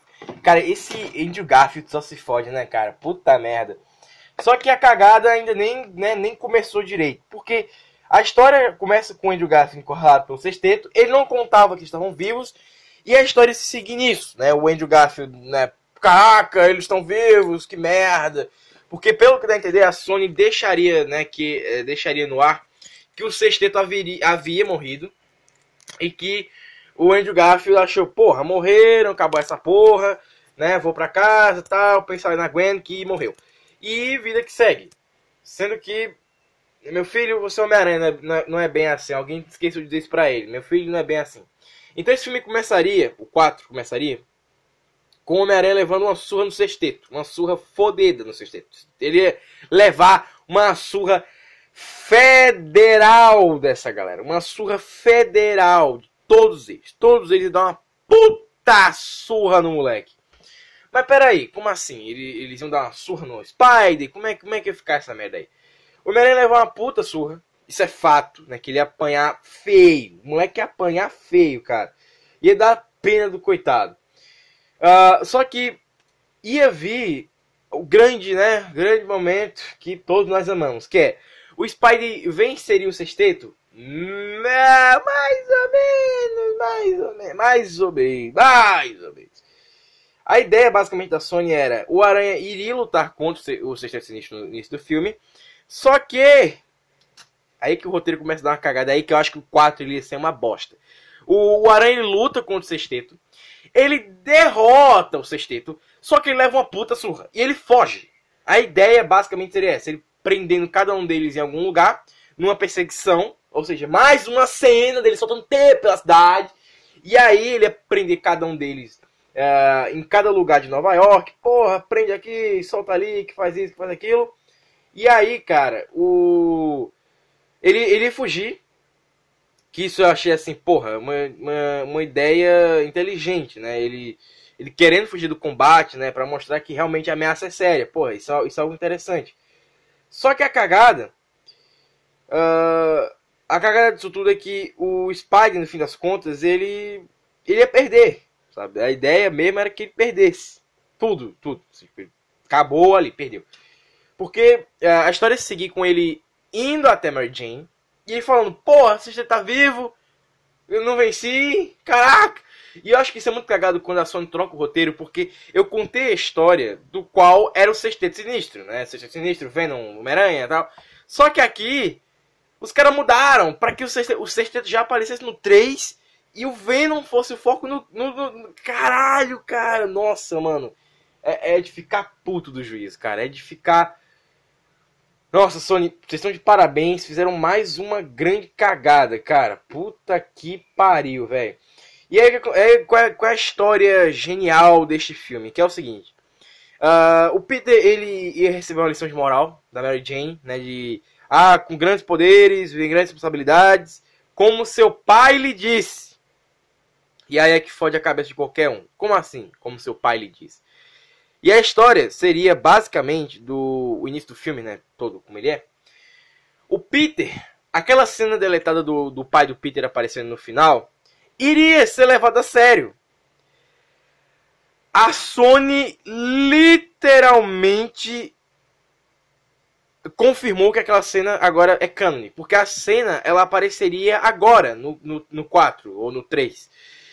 Cara, esse Andrew Garfield só se fode, né, cara? Puta merda. Só que a cagada ainda nem, né, nem começou direito. Porque a história começa com o Andrew Garfield encurralado pelo sexteto. Ele não contava que estavam vivos. E a história se segue nisso, né? O Andrew Garfield, né? Caraca, eles estão vivos, que merda. Porque pelo que dá a entender, a Sony deixaria, né, que eh, deixaria no ar que o sexteto haveria, havia morrido e que o Andrew Garfield achou, porra, morreram, acabou essa porra, né? Vou pra casa tal, pensar na Gwen que morreu. E vida que segue. Sendo que, meu filho, você é Homem-Aranha, é- não é- não é bem assim. Alguém esqueceu de dizer isso pra ele. Meu filho não é bem assim. Então esse filme começaria, o 4 começaria, com o Homem-Aranha levando uma surra no sexteto. Uma surra fodida no sexteto. Ele ia levar uma surra federal dessa galera. Uma surra federal de todos eles. Todos eles dão uma puta surra no moleque. Mas peraí, como assim? Ele- Eles iam dar uma surra no Spider? Como é, como é que ia ficar essa merda aí? O Homem-Aranha levou uma puta surra. Isso é fato, né? Que ele ia apanhar feio. O moleque ia apanhar feio, cara. Ia dar pena do coitado. Ah, só que ia vir o grande, né? Grande momento que todos nós amamos, que é o Spidey venceria o sexteto? Não, mais ou menos, mais ou menos, mais ou menos, mais ou menos. A ideia basicamente da Sony era o Aranha iria lutar contra o se- o Sexteto Sinistro no início do filme, só que aí que o roteiro começa a dar uma cagada, aí que eu acho que o 4 ele ia ser uma bosta. O, o Aranha luta contra o Sexteto, ele derrota o Sexteto, só que ele leva uma puta surra e ele foge. A ideia basicamente seria essa, ele prendendo cada um deles em algum lugar, numa perseguição, ou seja, mais uma cena dele soltando teia pela cidade, e aí ele ia prender cada um deles eh, em cada lugar de Nova York, porra, prende aqui, solta ali, que faz isso, que faz aquilo. E aí, cara, o. Ele, ele ia fugir. Que isso eu achei assim, porra, uma, uma, uma ideia inteligente, né? Ele, ele querendo fugir do combate, né? Pra mostrar que realmente a ameaça é séria. Porra, isso, é- isso é algo interessante. Só que a cagada. ah, a cagada disso tudo é que o Spider, no fim das contas, ele. Ele ia perder. Sabe? A ideia mesmo era que ele perdesse. Tudo, tudo. Acabou ali, perdeu. Porque eh, a história ia seguir com ele indo até Mary Jane e ele falando: Porra, você tá vivo, eu não venci, caraca. E eu acho que isso é muito cagado quando a Sony troca o roteiro, porque eu contei a história do qual era o Sexteto Sinistro, né? Sexteto Sinistro, Venom, Homem-Aranha e tal. Só que aqui, os caras mudaram para que o sexteto, o sexteto já aparecesse no 3 e o Venom fosse o foco no, no- no- Caralho, cara, nossa, mano. É, é de ficar puto do juiz, cara. É de ficar. Nossa, Sony, vocês estão de parabéns. Fizeram mais uma grande cagada, cara. Puta que pariu, velho. E aí, é, qual, é, qual é a história genial deste filme? Que é o seguinte. ah, o Peter, ele ia receber uma lição de moral da Mary Jane, né? De, ah, com grandes poderes, vem grandes responsabilidades, como seu pai lhe disse. E aí é que fode a cabeça de qualquer um. Como assim? Como seu pai lhe disse. E a história seria basicamente do início do filme, né? Todo como ele é. O Peter, aquela cena deletada do, do pai do Peter aparecendo no final, iria ser levada a sério. A Sony literalmente confirmou que aquela cena agora é canon. Porque a cena ela apareceria agora, no, no, no 4 ou no 3.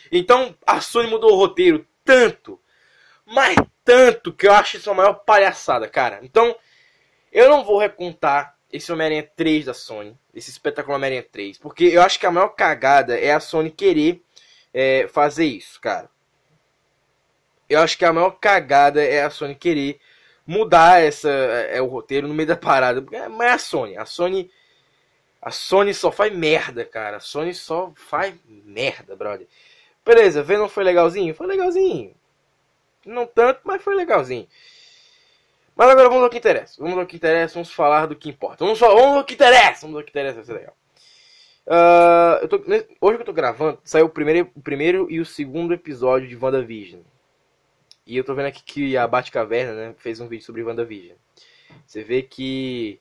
Então a Sony mudou o roteiro tanto, mas tanto, que eu acho isso a maior palhaçada, cara. Então eu não vou recontar esse Homem-Aranha 3 da Sony, esse espetacular Homem-Aranha 3, porque eu acho que a maior cagada é a Sony querer é, fazer isso, cara. Eu acho que a maior cagada é a Sony querer mudar essa é, o roteiro no meio da parada, porque- mas é a Sony, a Sony a Sony só faz merda, cara. A Sony só faz merda, brother. Beleza, Venom foi legalzinho? Foi legalzinho. Não tanto, mas foi legalzinho. Mas agora vamos ao que interessa. Vamos ao que interessa, vamos falar do que importa. Vamos, falar, vamos ao que interessa, vamos ao que interessa, vai ser legal. Ah, eu tô- hoje que eu tô gravando, saiu o primeiro, o primeiro e o segundo episódio de WandaVision. E eu tô vendo aqui que a Batcaverna, né, fez um vídeo sobre WandaVision. Você vê que.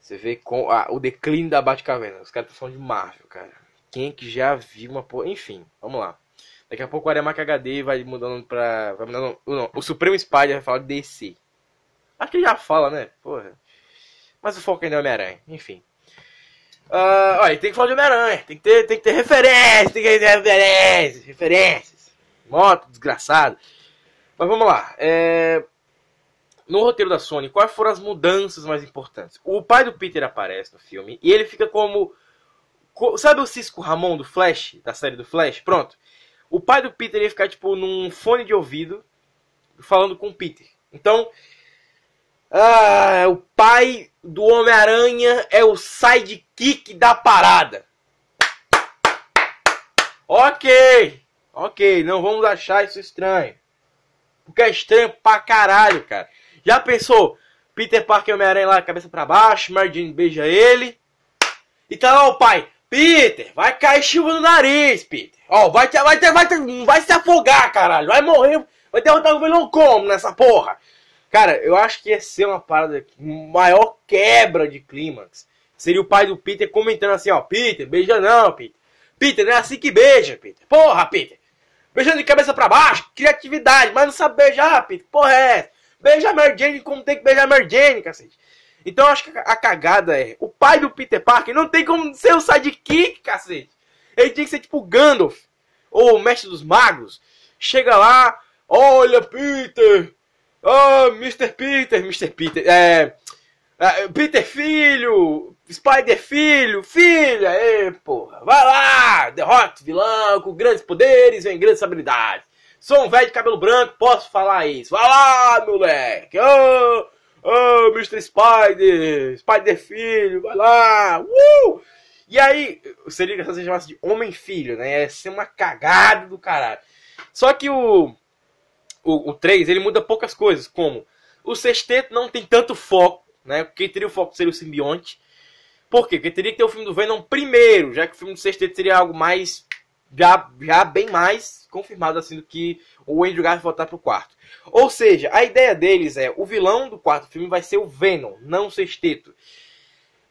Você vê com, ah, o declínio da Batcaverna. Os caras estão falando de Marvel, cara. Quem é que já viu uma porra. Enfim, vamos lá. Daqui a pouco o Aremac HD vai mudando pra. Vai mudando, não, o Supremo Spider vai falar de DC. Acho que ele já fala, né? Porra. Mas o foco ainda é Homem-Aranha. Enfim. Ah, olha, tem que falar de Homem-Aranha. Tem que ter, tem que ter referência. Tem que ter referências. Referências. Moto, desgraçado. Mas vamos lá. É... no roteiro da Sony, quais foram as mudanças mais importantes? O pai do Peter aparece no filme e ele fica como. co- Sabe o Cisco Ramon do Flash, da série do Flash? Pronto. O pai do Peter ia ficar, tipo, num fone de ouvido falando com o Peter. Então. Ah, o pai do Homem-Aranha é o sidekick da parada. Ok, ok, não vamos achar isso estranho. Porque é estranho pra caralho, cara. Já pensou? Peter Parker e Homem-Aranha lá, cabeça pra baixo, Mary Jane beija ele. E tá lá o pai. Peter, vai cair chuva no nariz, Peter. Ó, vai, te- vai, te- vai, te- vai se afogar, caralho. Vai morrer, vai derrotar o vilão como nessa porra? Cara, eu acho que ia ser uma parada, maior quebra de clímax. Seria o pai do Peter comentando assim, ó. Peter, beija não, Peter. Peter, não é assim que beija, Peter. Porra, Peter. Beijando de cabeça pra baixo, criatividade, mas não sabe beijar, Peter. Porra é? Beija a Mary Jane como tem que beijar a Mary Jane, cacete. Então eu acho que a cagada é, o pai do Peter Parker não tem como ser o sidekick, cacete. Ele tinha que ser tipo Gandalf, ou o Mestre dos Magos. Chega lá, olha, Peter. Oh, Mr. Peter, Mr. Peter. É, é, Peter filho, Spider filho, filha, ê, porra. Vai lá, derrota vilão, com grandes poderes vem grandes habilidades. Sou um velho de cabelo branco, posso falar isso. Vai lá, moleque. Oh, oh, Mr. Spider, Spider filho, vai lá. Uh! E aí, seria que você chamasse de homem-filho, né? Ia ser uma cagada do caralho. Só que o, o, o 3, ele muda poucas coisas, como o sexteto não tem tanto foco, né? Quem teria o foco seria o simbionte. Por quê? Porque teria que ter o filme do Venom primeiro, já que o filme do sexteto seria algo mais. Já, já bem mais confirmado assim do que o Andrew Garfield voltar pro quarto. Ou seja, a ideia deles é o vilão do quarto filme vai ser o Venom, não o sexteto.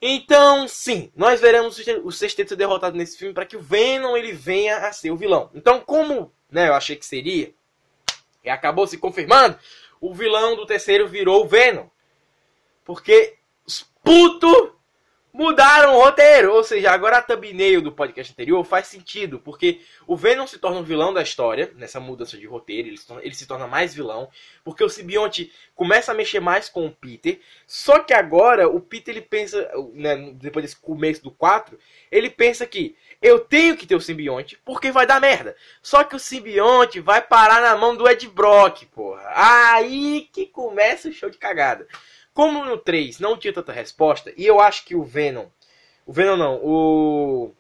Então, sim, nós veremos o sexteto derrotado nesse filme para que o Venom ele venha a ser o vilão. Então, como né, eu achei que seria, e acabou se confirmando, o vilão do terceiro virou o Venom. Porque os putos mudaram o roteiro. Ou seja, agora a thumbnail do podcast anterior faz sentido. Porque o Venom se torna o vilão da história, nessa mudança de roteiro. Ele se torna, ele se torna mais vilão. Porque o simbionte começa a mexer mais com o Peter. Só que agora o Peter ele pensa, né, depois desse começo do 4, ele pensa que eu tenho que ter o simbionte porque vai dar merda. Só que o simbionte vai parar na mão do Ed Brock, porra. Aí que começa o show de cagada. Como no 3 não tinha tanta resposta, e eu acho que o Venom. O Venom não, o.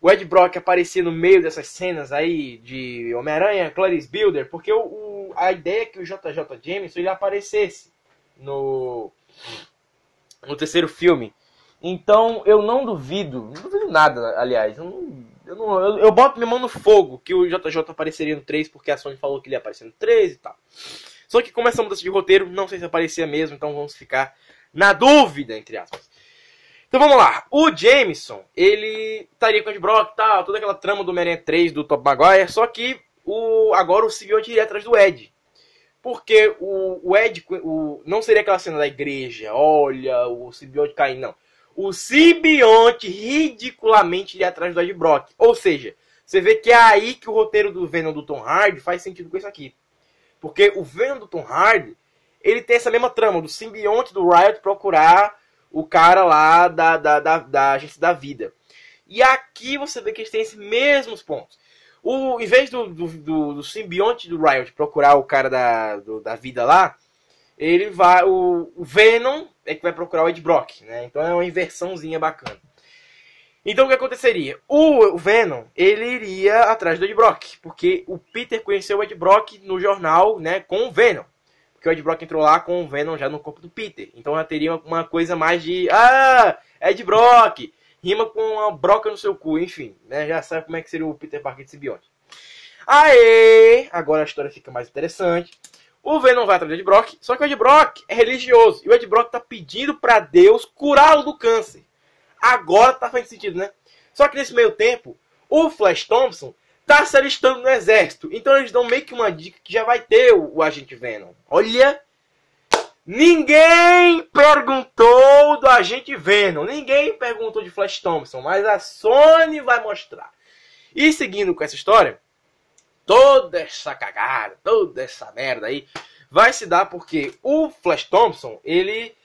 O Ed Brock aparecia no meio dessas cenas aí de Homem-Aranha, Clarice Builder, porque o, o- a ideia é que o JJ Jameson ele aparecesse no. no terceiro filme. Então eu não duvido, não duvido nada, aliás. Eu, não, eu, não- eu- eu boto minha mão no fogo que o JJ apareceria no 3, porque a Sony falou que ele ia aparecer no 3 e tal. Só que como essa mudança de roteiro, não sei se aparecia mesmo, então vamos ficar na dúvida, entre aspas. Então vamos lá. O Jameson, ele estaria com o Ed Brock e tal, toda aquela trama do Homem-Aranha 3 do Top Maguire, só que o, agora o simbionte iria atrás do Ed. Porque o, o Ed, o, não seria aquela cena da igreja, olha, o simbionte caindo, não. O simbionte ridiculamente iria atrás do Ed Brock. Ou seja, você vê que é aí que o roteiro do Venom do Tom Hardy faz sentido com isso aqui. Porque o Venom do Tom Hardy, ele tem essa mesma trama do simbionte do Riot procurar o cara lá da, da, da, da agência da vida. E aqui você vê que eles têm esses mesmos pontos. O, em vez do, do, do, do simbionte do Riot procurar o cara da, do- da vida lá, ele vai. O, o Venom é que vai procurar o Ed Brock, né? Então é uma inversãozinha bacana. Então o que aconteceria? O, Venom, ele iria atrás do Ed Brock, porque o Peter conheceu o Ed Brock no jornal, né, com o Venom. Porque o Ed Brock entrou lá com o Venom já no corpo do Peter. Então já teria uma coisa mais de, ah, Ed Brock, rima com uma broca no seu cu, enfim, né, já sabe como é que seria o Peter Parker de simbionte. Aê, agora a história fica mais interessante. O Venom vai atrás do Ed Brock, só que o Ed Brock é religioso. E o Ed Brock tá pedindo pra Deus curá-lo do câncer. Agora tá fazendo sentido, né? Só que nesse meio tempo, o Flash Thompson tá se alistando no exército. Então eles dão meio que uma dica que já vai ter o, o agente Venom. Olha! Ninguém perguntou do agente Venom. Ninguém perguntou de Flash Thompson. Mas a Sony vai mostrar. E seguindo com essa história, toda essa cagada, toda essa merda aí, vai se dar porque o Flash Thompson, ele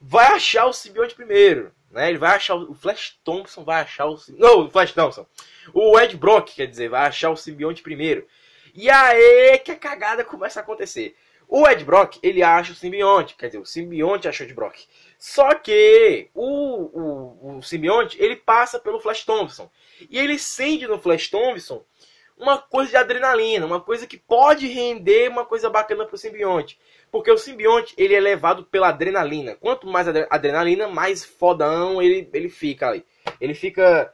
vai achar o simbionte primeiro, né? Ele vai achar o Flash Thompson vai achar o não, o Flash Thompson. O Ed Brock, quer dizer, vai achar o simbionte primeiro. E aí que a cagada começa a acontecer. O Ed Brock, ele acha o simbionte, quer dizer, o simbionte achou o Ed Brock. Só que o, o, o simbionte, ele passa pelo Flash Thompson. E ele sente no Flash Thompson uma coisa de adrenalina, uma coisa que pode render uma coisa bacana pro simbionte. Porque o simbionte, ele é levado pela adrenalina. Quanto mais adre- adrenalina, mais fodão ele, ele fica ali. Ele fica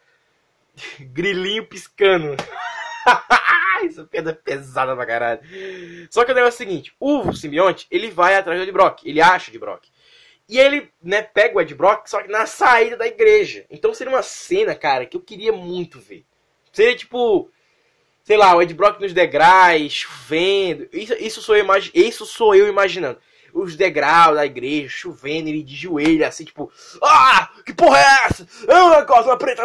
grilinho piscando. Essa pedra é pesada pra caralho. Só que o negócio é o seguinte, o simbionte, ele vai atrás do Ed Brock, ele acha o Ed Brock. E ele, né, pega o Ed Brock, só que na saída da igreja. Então seria uma cena, cara, que eu queria muito ver. Seria tipo, sei lá, o Ed Brock nos degraus, chovendo. Isso, isso, sou eu isso sou eu imaginando. Os degraus da igreja, chovendo, ele de joelho, assim, tipo, ah, que porra é essa? Negócio, uma preta,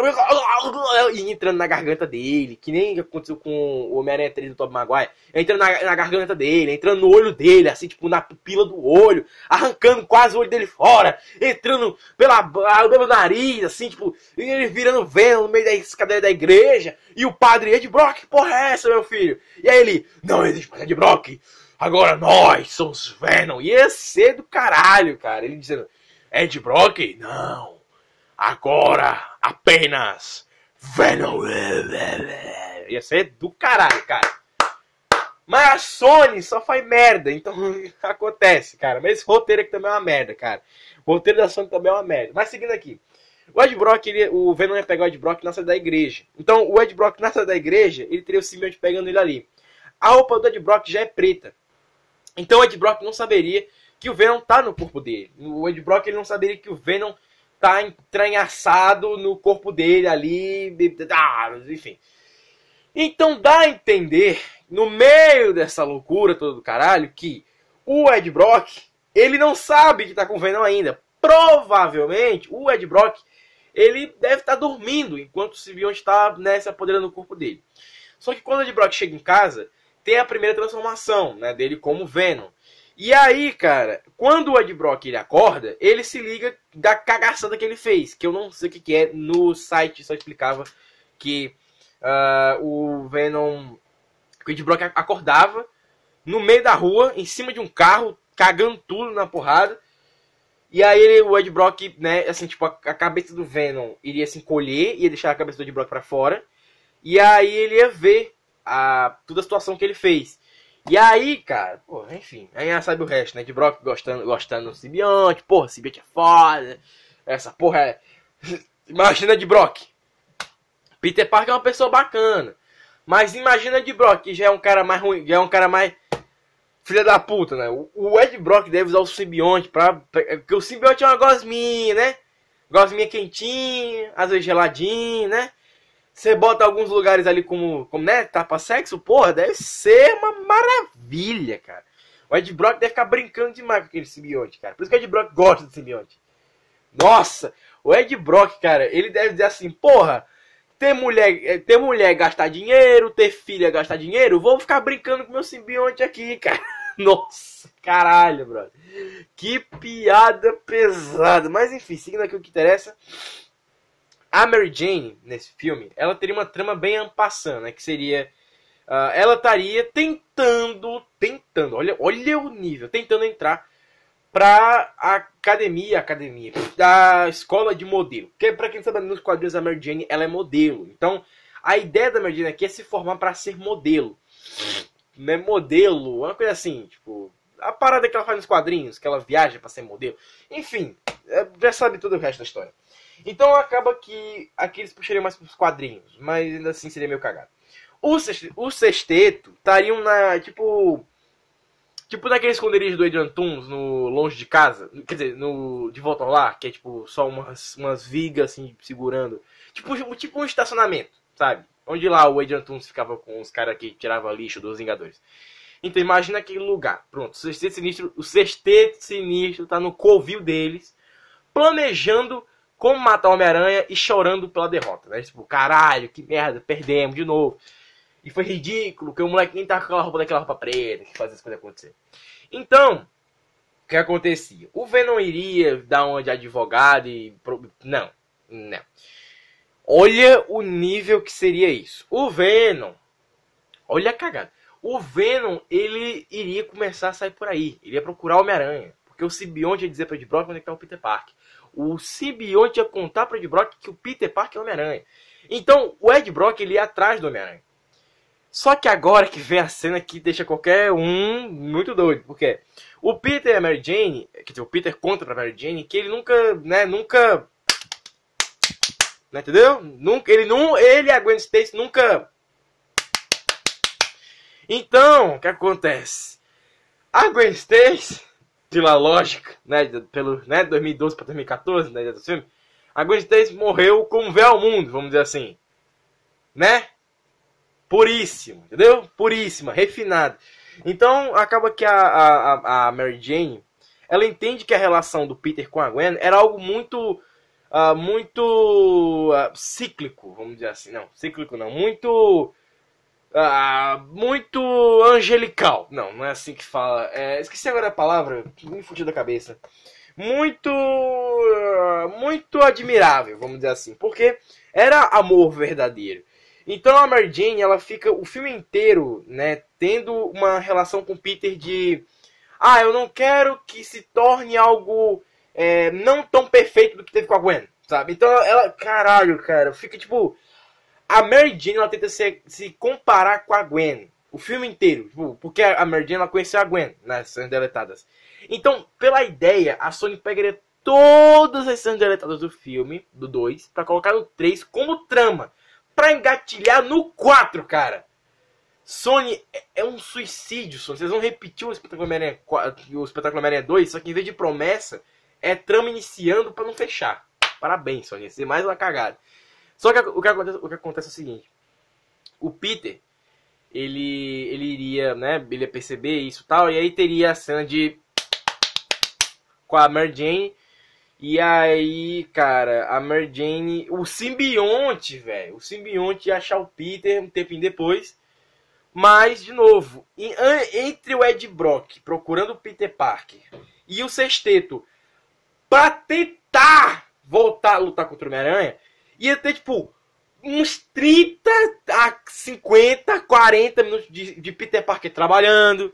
e entrando na garganta dele, que nem aconteceu com o Homem-Aranha 3 do Tobey Maguire, entrando na, na garganta dele, entrando no olho dele, assim, tipo, na pupila do olho, arrancando quase o olho dele fora, entrando pela, pelo nariz, assim, tipo, ele virando vendo no meio da escadaria da igreja, e o padre, Ed Brock, porra é essa, meu filho? E aí ele, não existe mais Ed Brock, agora nós somos Venom. Ia ser do caralho, cara. Ele dizendo, Ed Brock, não, agora apenas Venom. Ia ser do caralho, cara. Mas a Sony só faz merda, então acontece, cara. Mas esse roteiro aqui também é uma merda, cara. O roteiro da Sony também é uma merda. Mas seguindo aqui. O Ed Brock, ele, o Venom ia pegar o Ed Brock na saída da igreja. Então, o Ed Brock na saída da igreja, ele teria o simbionte pegando ele ali. A roupa do Ed Brock já é preta. Então, o Ed Brock não saberia que o Venom tá no corpo dele. O Ed Brock ele não saberia que o Venom tá entranhaçado no corpo dele ali. Enfim. Então, dá a entender, no meio dessa loucura toda do caralho, que o Ed Brock, ele não sabe que tá com o Venom ainda. Provavelmente, o Ed Brock, ele deve estar dormindo enquanto o simbionte está né, se apoderando do corpo dele. Só que quando o Ed Brock chega em casa, tem a primeira transformação né, dele como Venom. E aí, cara, quando o Ed Brock ele acorda, ele se liga da cagaçada que ele fez, que eu não sei o que, que é, no site só explicava que ah, o Venom, o Ed Brock acordava no meio da rua, em cima de um carro, cagando tudo na porrada. E aí o Ed Brock, né, assim, tipo, a, a cabeça do Venom iria se encolher, ia deixar a cabeça do Ed Brock pra fora. E aí ele ia ver a, toda a situação que ele fez. E aí, cara, enfim, aí já sabe o resto, né? Ed Brock gostando, gostando do simbionte, porra, simbionte é foda. Essa porra é. Imagina Ed Brock. Peter Parker é uma pessoa bacana. Mas imagina Ed Brock, que já é um cara mais ruim, já é um cara mais filha da puta, né? O, Ed Brock deve usar o simbionte pra. Porque o simbionte é uma gosminha, né? Gosminha quentinha, às vezes geladinho, né? Você bota alguns lugares ali como, como né? Tapa sexo, porra, deve ser uma maravilha, cara. O Ed Brock deve ficar brincando demais com aquele simbionte, cara. Por isso que o Ed Brock gosta do simbionte. Nossa, o Ed Brock, cara, ele deve dizer assim, porra, ter mulher, eh, ter mulher gastar dinheiro, ter filha gastar dinheiro, vou ficar brincando com meu simbionte aqui, cara. Nossa, caralho, brother. Que piada pesada. Mas enfim, seguindo aqui o que interessa. A Mary Jane, nesse filme, ela teria uma trama bem ampassando, né? Que seria. ah, ela estaria tentando, tentando, olha, olha o nível, tentando entrar pra academia, academia, da escola de modelo. Porque pra quem sabe, nos quadrinhos a Mary Jane, ela é modelo. Então, a ideia da Mary Jane aqui é se formar pra ser modelo. Né, modelo, uma coisa assim, tipo, a parada que ela faz nos quadrinhos, que ela viaja pra ser modelo. Enfim, é, já sabe todo o resto da história. Então acaba que aqui eles puxariam mais pros quadrinhos, mas ainda assim seria meio cagado. O, sexte- o sexteto estariam na, tipo, tipo naquele esconderijo do Adrian Toons, no Longe de Casa, quer dizer, no De Volta ao Lar, que é tipo só umas, umas vigas assim, segurando, tipo, tipo um estacionamento, sabe? Onde lá o Adrian Toons ficava com os caras que tiravam lixo dos Vingadores. Então imagina aquele lugar. Pronto, o sexteto sinistro, o sexteto sinistro tá no covil deles, planejando como matar o Homem-Aranha e chorando pela derrota, né? Tipo, caralho, que merda, perdemos de novo. E foi ridículo, que o moleque nem tá com aquela roupa daquela roupa preta, que faz as coisas acontecer. Então, o que acontecia? O Venom iria dar uma de advogado e. Não, não. Olha o nível que seria isso. O Venom. Olha a cagada. O Venom, ele iria começar a sair por aí. Ele ia procurar o Homem-Aranha. Porque o simbionte ia dizer pra Ed Brock onde é que tá o Peter Parker. O simbionte ia contar pra Ed Brock que o Peter Parker é o Homem-Aranha. Então, o Ed Brock, ele ia atrás do Homem-Aranha. Só que agora que vem a cena que deixa qualquer um muito doido. Porque o Peter e a Mary Jane, dizer, o Peter conta pra Mary Jane que ele nunca, né, nunca... Né, entendeu? Nunca, ele, não, ele a Gwen Stacy nunca... Então, o que acontece? A Gwen Stacy, pela lógica, né, pelo, né, 2012 pra 2014, né, do filme, a Gwen Stacy morreu como véu ao mundo, vamos dizer assim. Né? Puríssimo, entendeu? Puríssima, refinada. Então, acaba que a, a, a- Mary Jane, ela entende que a relação do Peter com a Gwen era algo muito, ah, muito ah, cíclico, vamos dizer assim. Não, cíclico não, muito, ah, muito angelical. Não, não é assim que fala. É, esqueci agora a palavra, me fugiu da cabeça. Muito, ah, muito admirável, vamos dizer assim, porque era amor verdadeiro. Então a Mary Jane, ela fica o filme inteiro, né, tendo uma relação com Peter de ah, eu não quero que se torne algo é, não tão perfeito do que teve com a Gwen, sabe? Então ela, caralho, cara, fica tipo a Mary Jane, ela tenta se, se comparar com a Gwen o filme inteiro, tipo, porque a Mary Jane ela conheceu a Gwen nas cenas deletadas. Então, pela ideia, a Sony pegaria todas as cenas deletadas do filme, do 2, pra colocar no 3 como trama pra engatilhar no 4, cara. Sony é- é um suicídio, Sony. Vocês vão repetir o Espetáculo Homem-Aranha 4 o Espetáculo Homem-Aranha 2, só que em vez de promessa, é trama iniciando pra não fechar. Parabéns, Sony. Isso é mais uma cagada. Só que o que acontece, o que acontece é o seguinte. O Peter, ele, ele iria, né, ele ia perceber isso e tal, e aí teria a cena de... Com a Mary Jane e aí, cara, a Mary Jane, o simbionte, velho, o simbionte ia achar o Peter um tempinho depois. Mas, de novo, entre o Ed Brock procurando o Peter Parker e o Sexteto pra tentar voltar a lutar contra o Homem-Aranha, ia ter, tipo, uns 30 a 50, 40 minutos de, de Peter Parker trabalhando,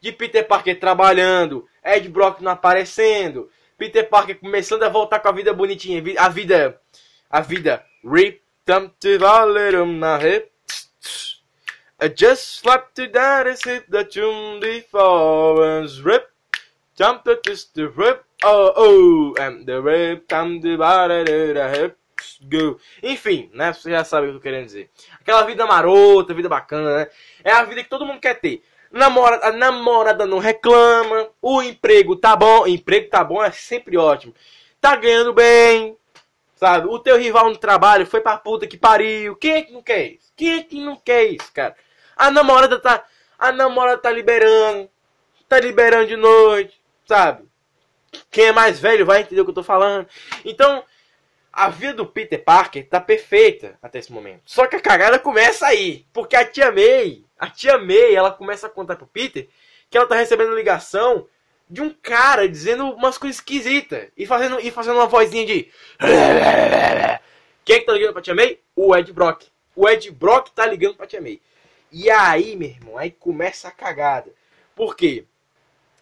de Peter Parker trabalhando, Ed Brock não aparecendo, Peter Parker começando a voltar com a vida bonitinha, a vida, a vida, rip, to the na hip, I just slapped to that is it the tune before and rip, jump to just the rip, oh oh, and the rip, body, the hip, go. Enfim, né, você já sabe o que eu tô querendo dizer. Aquela vida marota, vida bacana, né? É a vida que todo mundo quer ter. Namora, a namorada não reclama, o emprego tá bom, emprego tá bom é sempre ótimo. Tá ganhando bem, sabe? O teu rival no trabalho foi pra puta que pariu. Quem é que não quer isso? Quem é que não quer isso, cara? A namorada tá, a namorada tá liberando, tá liberando de noite, sabe? Quem é mais velho vai entender o que eu tô falando. Então, a vida do Peter Parker tá perfeita até esse momento. Só que a cagada começa aí. Porque a tia May, a tia May, ela começa a contar pro Peter que ela tá recebendo ligação de um cara dizendo umas coisas esquisitas. E fazendo, e fazendo uma vozinha de. Quem é que tá ligando pra tia May? O Ed Brock. O Ed Brock tá ligando pra tia May. E aí, meu irmão, aí começa a cagada. Por quê?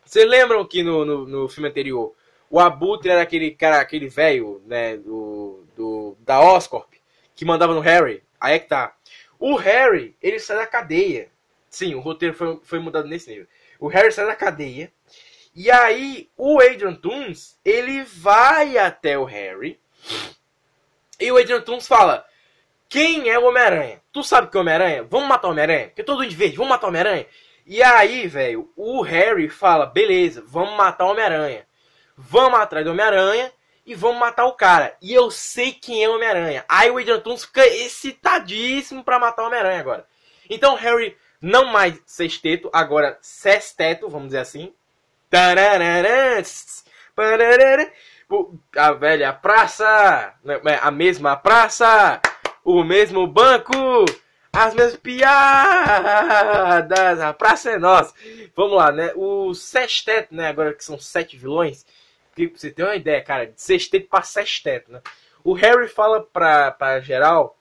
Vocês lembram que no, no, no filme anterior o Abutre era aquele cara, aquele velho, né, do, do, da Oscorp, que mandava no Harry. Aí é que tá. O Harry, ele sai da cadeia. Sim, o roteiro foi, foi mudado nesse nível. O Harry sai da cadeia. E aí, o Adrian Toomes, ele vai até o Harry. E o Adrian Toomes fala: Quem é o Homem-Aranha? Tu sabe que é o Homem-Aranha? Vamos matar o Homem-Aranha? Porque todo mundo de verde, vamos matar o Homem-Aranha? E aí, velho, o Harry fala: Beleza, vamos matar o Homem-Aranha. Vamos atrás do Homem-Aranha e vamos matar o cara. E eu sei quem é o Homem-Aranha. Aí o Adrian Toomes fica excitadíssimo pra matar o Homem-Aranha agora. Então Harry, não mais sexteto, agora sexteto, vamos dizer assim. A velha praça, né, a mesma praça, o mesmo banco, as minhas piadas. A praça é nossa. Vamos lá, né? O sexteto, né? Agora que são sete vilões. Pra você ter uma ideia, cara, de sexteto pra sexteto, né? O Harry fala pra, pra geral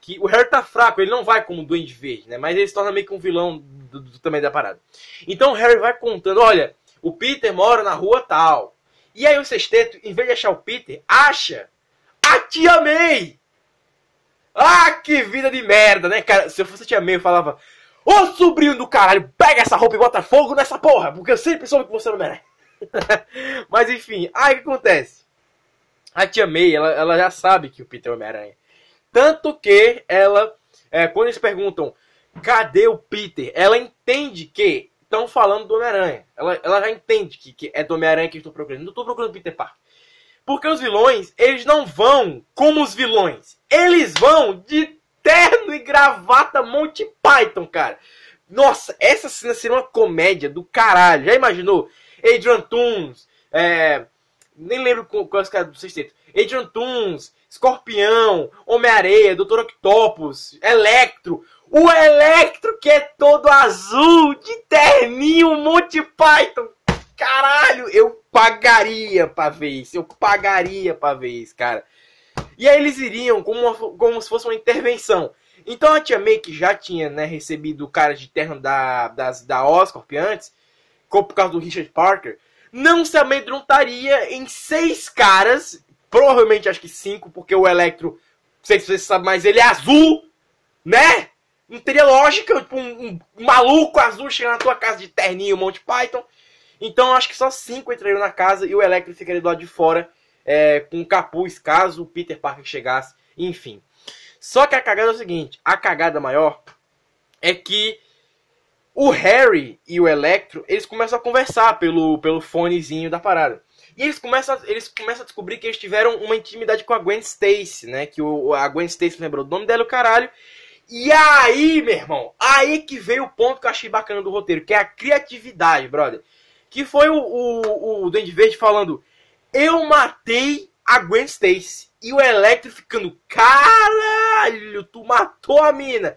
que o Harry tá fraco, ele não vai como Duende Verde, né? Mas ele se torna meio que um vilão do, do tamanho da parada. Então o Harry vai contando, olha, o Peter mora na rua tal. E aí o sexteto, em vez de achar o Peter, acha a Tia May! Ah, que vida de merda, né, cara? Se eu fosse a Tia May, eu falava, ô sobrinho do caralho, pega essa roupa e bota fogo nessa porra, porque eu sempre soube que você não merece. Mas enfim, aí o que acontece? A Tia May, ela, ela já sabe que o Peter é Homem-Aranha. Tanto que ela, é, quando eles perguntam cadê o Peter, ela entende que estão falando do Homem-Aranha. Ela, ela já entende que, que é do Homem-Aranha que eu estou procurando. Não estou procurando o Peter Parker. Porque os vilões, eles não vão como os vilões. Eles vão de terno e gravata Monty Python, cara. Nossa, essa cena seria uma comédia do caralho. Já imaginou? Adrian Toons, é, nem lembro qual é caras do sexteto. Adrian Toons, Escorpião, Homem-Areia, Dr. Octopus, Electro. O Electro que é todo azul, de terninho, Monty Python. Caralho, eu pagaria pra ver isso. Eu pagaria pra ver isso, cara. E aí eles iriam como, uma- como se fosse uma intervenção. Então a Tia May, que já tinha né, recebido o cara de terno da, das, da Oscorp antes, co- por causa do Richard Parker, não se amedrontaria em seis caras, provavelmente acho que cinco, porque o Electro, não sei se você sabe, mas ele é azul, né? Não teria lógica, tipo, um, um- maluco azul chegar na tua casa de terninho, Monty Python. Então acho que só cinco entrariam na casa e o Electro ficaria do lado de fora é, com um capuz caso o Peter Parker chegasse, enfim. Só que a cagada é o seguinte, a cagada maior é que o Harry e o Electro, eles começam a conversar pelo, pelo fonezinho da parada. E eles começam, eles começam a descobrir que eles tiveram uma intimidade com a Gwen Stacy, né? Que o, a Gwen Stacy lembrou do nome dela o caralho. E aí, meu irmão, aí que veio o ponto que eu achei bacana do roteiro, que é a criatividade, brother. Que foi o, o, o Duende Verde falando, eu matei a Gwen Stacy. E o Electro ficando, caralho, tu matou a mina.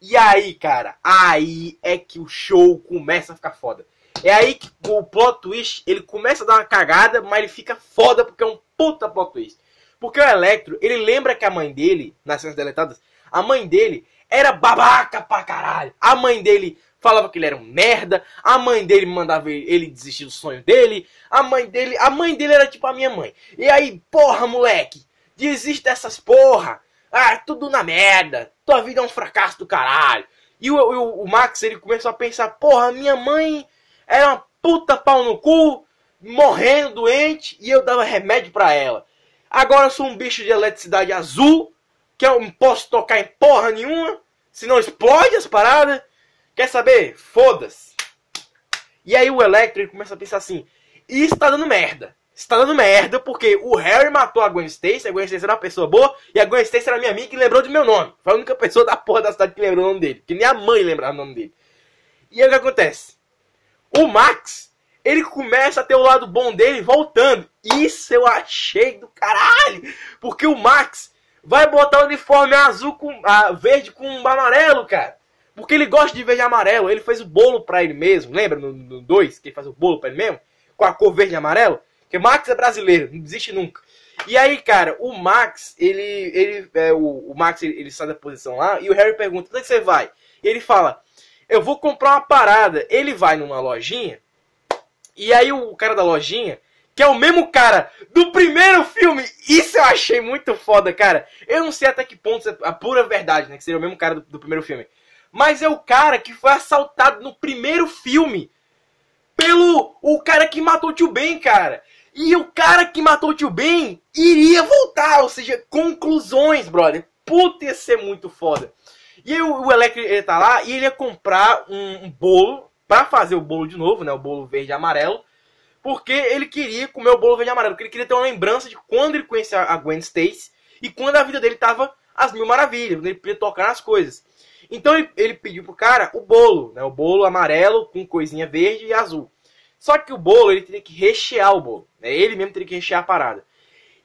E aí, cara, aí é que o show começa a ficar foda. É aí que o plot twist, ele começa a dar uma cagada, mas ele fica foda porque é um puta plot twist. Porque o Electro, ele lembra que a mãe dele, nas cenas deletadas, a mãe dele era babaca pra caralho. A mãe dele falava que ele era um merda, a mãe dele mandava ele desistir do sonho dele, a mãe dele, a mãe dele era tipo a minha mãe. E aí, porra, moleque, desiste dessas porra. Ah, tudo na merda. Tua vida é um fracasso do caralho. E o, o, o Max, ele começou a pensar, porra, minha mãe era uma puta pau no cu, morrendo doente, e eu dava remédio pra ela. Agora eu sou um bicho de eletricidade azul, que eu não posso tocar em porra nenhuma, senão explode as paradas. Quer saber? Foda-se. E aí o Electro ele começa a pensar assim: isso tá dando merda. Isso tá dando merda porque o Harry matou a Gwen Stacy, a Gwen Stacy era uma pessoa boa, e a Gwen Stacy era minha amiga que lembrou do meu nome. Foi a única pessoa da porra da cidade que lembrou o nome dele. Que nem a mãe lembrava o nome dele. E aí o que acontece? O Max, ele começa a ter o lado bom dele voltando. Isso eu achei do caralho. Porque o Max vai botar o uniforme azul com ah, verde com amarelo, cara. Porque ele gosta de verde e amarelo. Ele fez o bolo pra ele mesmo. Lembra no 2 que ele faz o bolo pra ele mesmo? Com a cor verde e amarelo? Porque Max é brasileiro, não desiste nunca. E aí, cara, o Max, ele. ele é, o, o Max ele, ele sai da posição lá e o Harry pergunta: onde é que você vai? E ele fala: Eu vou comprar uma parada. Ele vai numa lojinha. E aí o cara da lojinha, que é o mesmo cara do primeiro filme, isso eu achei muito foda, cara. Eu não sei até que ponto é a pura verdade, né? Que seria o mesmo cara do, do primeiro filme. Mas é o cara que foi assaltado no primeiro filme pelo o cara que matou o tio Ben, cara. E o cara que matou o tio Ben iria voltar, ou seja, conclusões, brother. Puta, ser muito foda. E aí o, o ele tá lá e ele ia comprar um, bolo pra fazer o bolo de novo, né? O bolo verde e amarelo. Porque ele queria comer o bolo verde e amarelo. Porque ele queria ter uma lembrança de quando ele conhecia a Gwen Stacy e quando a vida dele tava às mil maravilhas, quando ele podia tocar nas coisas. Então ele, ele pediu pro cara o bolo, né? O bolo amarelo com coisinha verde e azul. Só que o bolo ele teria que rechear o bolo. Né? Ele mesmo teria que rechear a parada.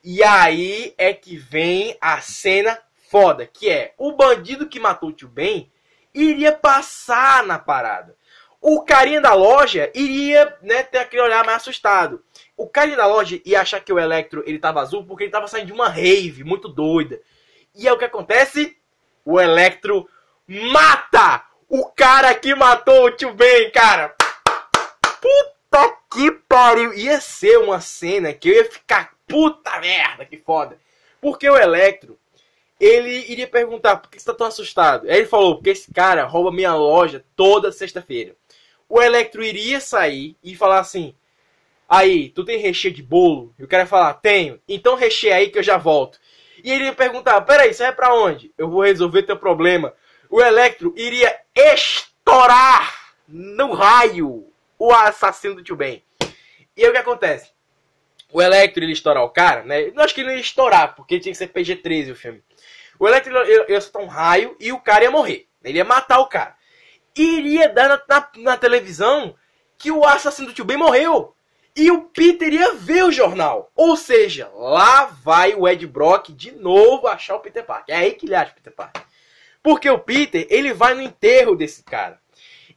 E aí é que vem a cena foda, que é o bandido que matou o tio Ben iria passar na parada. O carinha da loja iria né, ter aquele olhar mais assustado. O carinha da loja ia achar que o Electro ele tava azul porque ele tava saindo de uma rave muito doida. E é o que acontece? O Electro mata o cara que matou o tio Ben, cara. Puta que pariu. Ia ser uma cena que eu ia ficar puta merda, que foda. Porque o Electro, ele iria perguntar por que você tá tão assustado. Aí ele falou, porque esse cara rouba minha loja toda sexta-feira. O Electro iria sair e falar assim, aí, tu tem recheio de bolo? E o cara ia falar, tenho. Então recheia aí que eu já volto. E ele ia perguntar, peraí, você vai pra onde? Eu vou resolver teu problema. O Electro iria estourar no raio o assassino do tio Ben. E aí o que acontece? O Electro ele estourar o cara, né? Eu acho que ele ia estourar, porque tinha que ser PG-13 o filme. O Electro ia, ia soltar um raio e o cara ia morrer. Ele ia matar o cara. Iria dar na, na, na televisão que o assassino do tio Ben morreu. E o Peter ia ver o jornal. Ou seja, lá vai o Ed Brock de novo achar o Peter Parker. É aí que ele acha o Peter Parker. Porque o Peter, ele vai no enterro desse cara.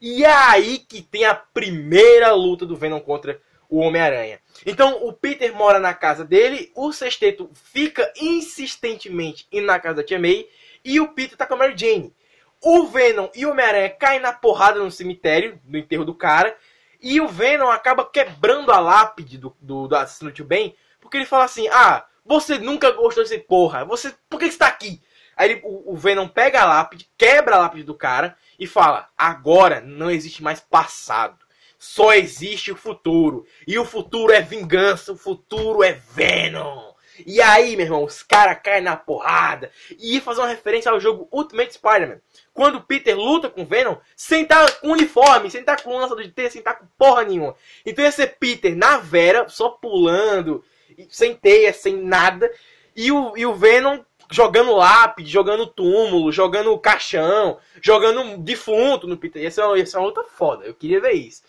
E é aí que tem a primeira luta do Venom contra o Homem-Aranha. Então o Peter mora na casa dele, o sexteto fica insistentemente indo na casa da Tia May e o Peter tá com a Mary Jane. O Venom e o Homem-Aranha caem na porrada no cemitério, no enterro do cara, e o Venom acaba quebrando a lápide do, do, do assassino Tio Ben, porque ele fala assim: Ah, você nunca gostou desse porra, você, por que você tá aqui? Aí ele- o, o Venom pega a lápide, quebra a lápide do cara e fala: Agora não existe mais passado. Só existe o futuro. E o futuro é vingança, o futuro é Venom. E aí, meu irmão, os caras caem na porrada. E fazer uma referência ao jogo Ultimate Spider-Man. Quando Peter luta com Venom, sem estar com uniforme, sem estar com lançador de teia, sem estar com porra nenhuma. Então ia ser Peter na Vera, só pulando, sem teia, sem nada. E o, e o Venom jogando lápide, jogando túmulo, jogando caixão, jogando defunto no Peter. Ia ser, uma, ser uma luta foda, eu queria ver isso.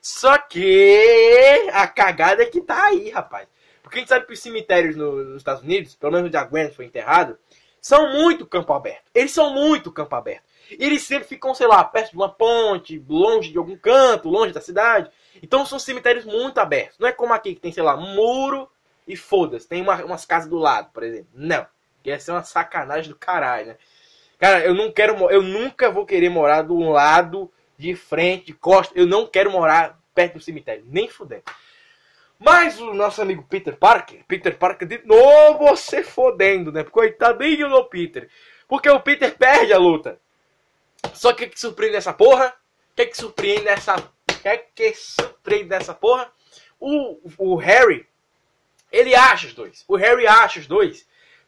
Só que a cagada é que tá aí, rapaz. Porque a gente sabe que os cemitérios no- nos Estados Unidos, pelo menos onde a Gwen foi enterrado, são muito campo aberto. Eles são muito campo aberto. E eles sempre ficam, sei lá, perto de uma ponte, longe de algum canto, longe da cidade. Então são cemitérios muito abertos. Não é como aqui que tem, sei lá, muro e foda-se. Tem uma- umas casas do lado, por exemplo. Não. Ia ser uma sacanagem do caralho, né? Cara, eu não quero, eu nunca vou querer morar do lado, de frente, de costa. Eu não quero morar perto do cemitério, nem fudendo. Mas o nosso amigo Peter Parker, Peter Parker de novo você fodendo, né? Coitadinho do Peter. Porque o Peter perde a luta. Só que o que surpreende nessa porra? O que que surpreende nessa... O que que surpreende nessa porra? O, o Harry, ele acha os dois. O Harry acha os dois.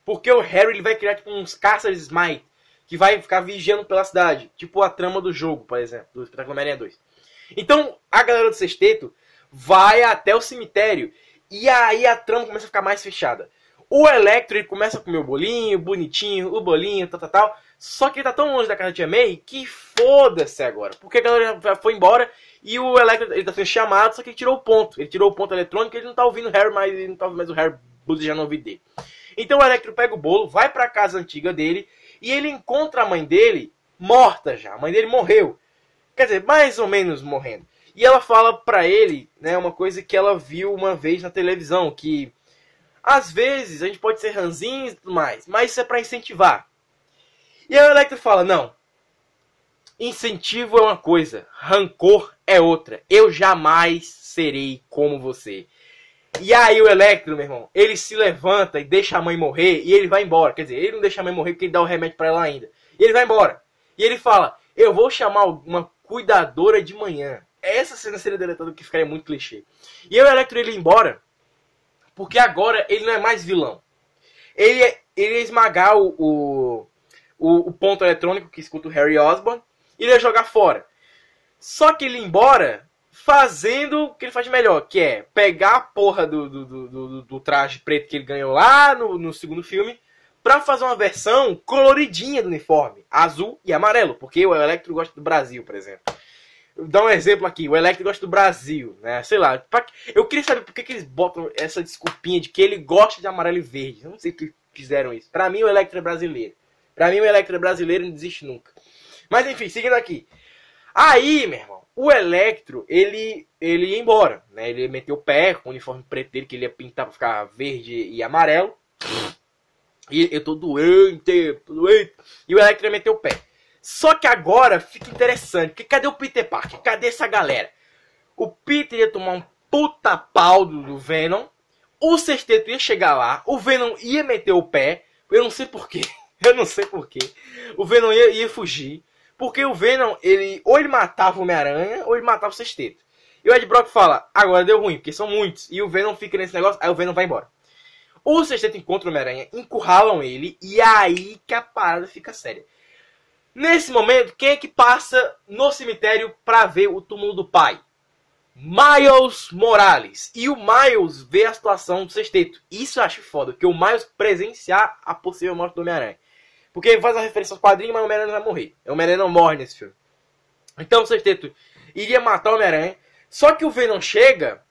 Porque o Harry ele vai criar tipo uns caças de Smite. Que vai ficar vigiando pela cidade. Tipo a trama do jogo, por exemplo. Do Espetáculo Homem-Aranha 2. Então, a galera do sexteto vai até o cemitério. E aí a trama começa a ficar mais fechada. O Electro ele começa a comer o bolinho, bonitinho, o bolinho, tal, tal, tal. Só que ele tá tão longe da casa da Tia May que foda-se agora. Porque a galera já foi embora e o Electro ele tá sendo chamado, só que ele tirou o ponto. Ele tirou o ponto eletrônico e ele não tá ouvindo o Harry mais, ele não tá ouvindo mais o Harry buzejando no ouvido dele. Então o Electro pega o bolo, vai pra casa antiga dele e ele encontra a mãe dele morta já. A mãe dele morreu. Quer dizer, mais ou menos morrendo. E ela fala pra ele, né, uma coisa que ela viu uma vez na televisão, que às vezes a gente pode ser ranzinho e tudo mais, mas isso é pra incentivar. E o Electro fala, não, incentivo é uma coisa, rancor é outra. Eu jamais serei como você. E aí o Electro, meu irmão, ele se levanta e deixa a mãe morrer e ele vai embora. Quer dizer, ele não deixa a mãe morrer porque ele dá o remédio pra ela ainda. E ele vai embora. E ele fala, eu vou chamar uma cuidadora de manhã. Essa cena seria deletada que ficaria muito clichê. E o Electro ele embora porque agora ele não é mais vilão. Ele, é- ele ia esmagar o, o, o, o ponto eletrônico que escuta o Harry Osborn e ele ia jogar fora. Só que ele embora fazendo o que ele faz de melhor, que é pegar a porra do, do, do, do- do traje preto que ele ganhou lá no, no segundo filme pra fazer uma versão coloridinha do uniforme, azul e amarelo, porque o Electro gosta do Brasil, por exemplo. Dar um exemplo aqui, o Electro gosta do Brasil, né? Sei lá, eu queria saber por que, que eles botam essa desculpinha de que ele gosta de amarelo e verde. Eu não sei por que fizeram isso. Pra mim, o Electro é brasileiro. Pra mim, o Electro é brasileiro não desiste nunca. Mas enfim, seguindo aqui. Aí, meu irmão, o Electro, ele, ele ia embora, né? Ele meteu o pé com o uniforme preto dele, que ele ia pintar pra ficar verde e amarelo. E eu tô doente, doente. E o Electro ia meter o pé. Só que agora fica interessante, porque cadê o Peter Parker? Cadê essa galera? O Peter ia tomar um puta pau do, do Venom. O sexteto ia chegar lá, o Venom ia meter o pé. Eu não sei porquê. Eu não sei porquê. O Venom ia, ia fugir. Porque o Venom, ele ou ele matava o Homem-Aranha, ou ele matava o sexteto. E o Ed Brock fala, agora deu ruim, porque são muitos. E o Venom fica nesse negócio, aí o Venom vai embora. O sexteto encontra o Homem-Aranha, encurralam ele, e aí que a parada fica séria. Nesse momento, quem é que passa no cemitério pra ver o túmulo do pai? Miles Morales. E o Miles vê a situação do sexteto. Isso eu acho foda, que o Miles presenciar a possível morte do Homem-Aranha. Porque faz uma referência aos quadrinhos, mas o Homem-Aranha vai morrer. O Homem-Aranha não morre nesse filme. Então o sexteto iria matar o Homem-Aranha. Só que o Venom chega,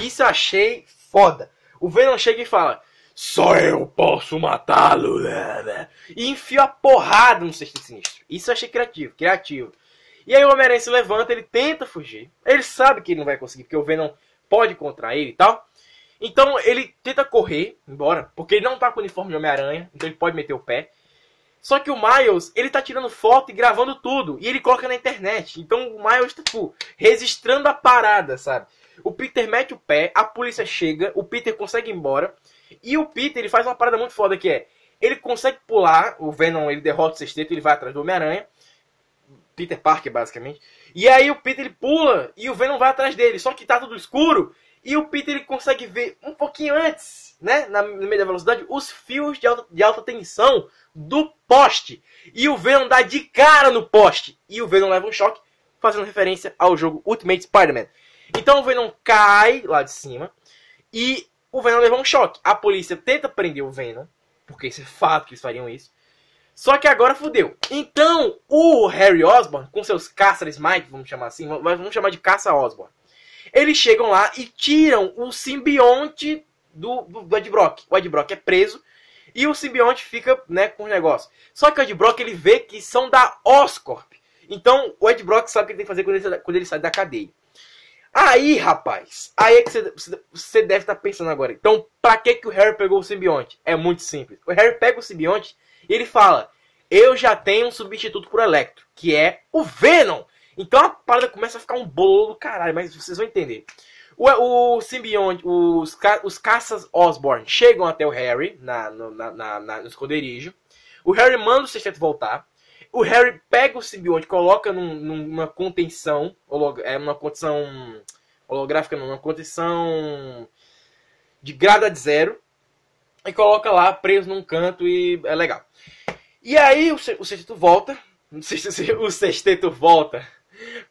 isso eu achei foda. O Venom chega e fala: Só eu posso matá-lo. né, né?" E enfia a porrada no sexteto sinistro. Isso eu achei criativo, criativo. E aí o Homem-Aranha se levanta, ele tenta fugir. Ele sabe que ele não vai conseguir, porque o Venom pode contra ele e tal. Então ele tenta correr, embora, porque ele não tá com o uniforme de Homem-Aranha, então ele pode meter o pé. Só que o Miles, ele tá tirando foto e gravando tudo. E ele coloca na internet. Então o Miles tá, tipo, registrando a parada, sabe? O Peter mete o pé, a polícia chega, o Peter consegue ir embora. E o Peter, ele faz uma parada muito foda que é... Ele consegue pular, o Venom, ele derrota o sexteto, ele vai atrás do Homem-Aranha. Peter Parker, basicamente. E aí o Peter ele pula e o Venom vai atrás dele. Só que tá tudo escuro. E o Peter ele consegue ver um pouquinho antes, né? Na, no da velocidade, os fios de alta, de alta tensão do poste. E o Venom dá de cara no poste. E o Venom leva um choque, fazendo referência ao jogo Ultimate Spider-Man. Então o Venom cai lá de cima. E o Venom leva um choque. A polícia tenta prender o Venom. Porque isso é fato que eles fariam isso. Só que agora fudeu. Então, o Harry Osborn, com seus caça Smite, vamos chamar assim, vamos vamos chamar de caça Osborn. Eles chegam lá e tiram o simbionte do, do, do Ed Brock. O Ed Brock é preso e o simbionte fica né, com o negócio. Só que o Ed Brock ele vê que são da Oscorp. Então o Ed Brock sabe o que ele tem que fazer quando ele, quando ele sai da cadeia. Aí, rapaz, aí é que você- deve estar pensando agora. Então, pra que, que o Harry pegou o simbionte? É muito simples. O Harry pega o simbionte e ele fala: Eu já tenho um substituto pro Electro, que é o Venom. Então a parada começa a ficar um bolo do caralho, mas vocês vão entender. O, o simbionte, os, ca- os caças Osborn chegam até o Harry na, no, na, na- no esconderijo. O Harry manda o sexteto voltar. O Harry pega o simbionte, coloca num- numa contenção, é uma contenção holográfica, não, uma contenção de grada de zero, e coloca lá preso num canto e é legal. E aí o, o sexteto volta, o sexteto, o sexteto volta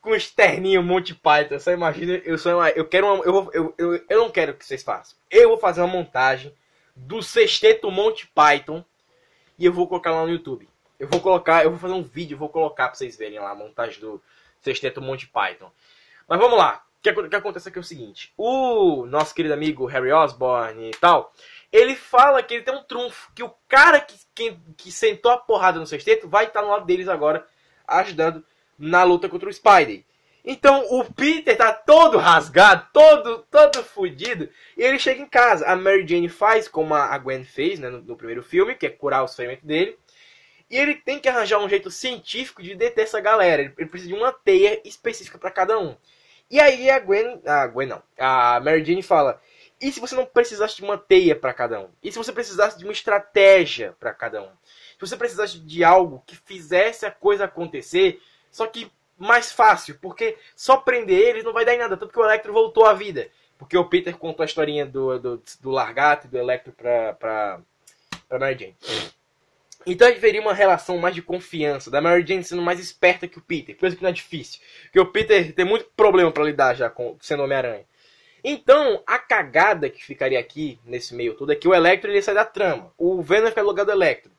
com externinho Monty Python. Você imagina, eu uma, eu quero uma, eu, eu, eu, eu não quero que vocês façam. Eu vou fazer uma montagem do sexteto Monty Python e eu vou colocar lá no YouTube. Eu vou colocar, eu vou fazer um vídeo, vou colocar pra vocês verem lá a montagem do sexteto Monty Python. Mas vamos lá. O que, que acontece aqui é o seguinte: o nosso querido amigo Harry Osborn e tal, ele fala que ele tem um trunfo, que o cara que, que, que sentou a porrada no sexteto vai estar no lado deles agora, ajudando na luta contra o Spidey. Então o Peter tá todo rasgado, todo todo fudido, e ele chega em casa. A Mary Jane faz como a Gwen fez né, no, no primeiro filme, que é curar os ferimentos dele. E ele tem que arranjar um jeito científico de deter essa galera. Ele ele precisa de uma teia específica para cada um. E aí a Gwen, a Gwen não, a Mary Jane fala: "E se você não precisasse de uma teia para cada um? E se você precisasse de uma estratégia para cada um? Se você precisasse de algo que fizesse a coisa acontecer, só que mais fácil, porque só prender eles não vai dar em nada, tanto que o Electro voltou à vida. Porque o Peter contou a historinha do, do, do Largato e do Electro pra, pra, pra Mary Jane. Então a gente veria uma relação mais de confiança, da Mary Jane sendo mais esperta que o Peter, coisa que não é difícil. Porque o Peter tem muito problema pra lidar já com sendo Homem-Aranha. Então, a cagada que ficaria aqui, nesse meio todo, é que o Electro ele sai da trama. O Venom fica no lugar do Electro.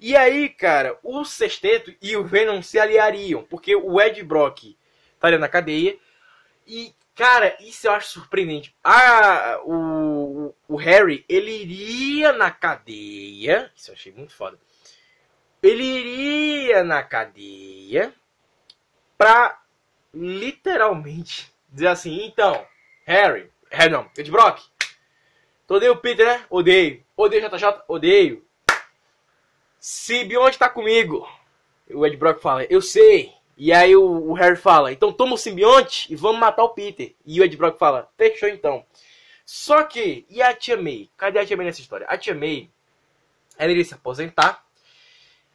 E aí, cara, o Sexteto e o Venom se aliariam, porque o Ed Brock estaria na cadeia. E, cara, isso eu acho surpreendente. Ah, o, o Harry, ele iria na cadeia. Isso eu achei muito foda. ele iria na cadeia pra literalmente dizer assim, então, Harry, Harry não, Ed Brock, tu odeia o Peter, né? Odeio. Odeio o JJ? Odeio. Simbionte tá comigo. O Ed Brock fala, eu sei. E aí o, Harry fala, então toma o simbionte e vamos matar o Peter. E o Ed Brock fala, fechou então. Só que, e a tia May? Cadê a tia May nessa história? A tia May, ela iria se aposentar.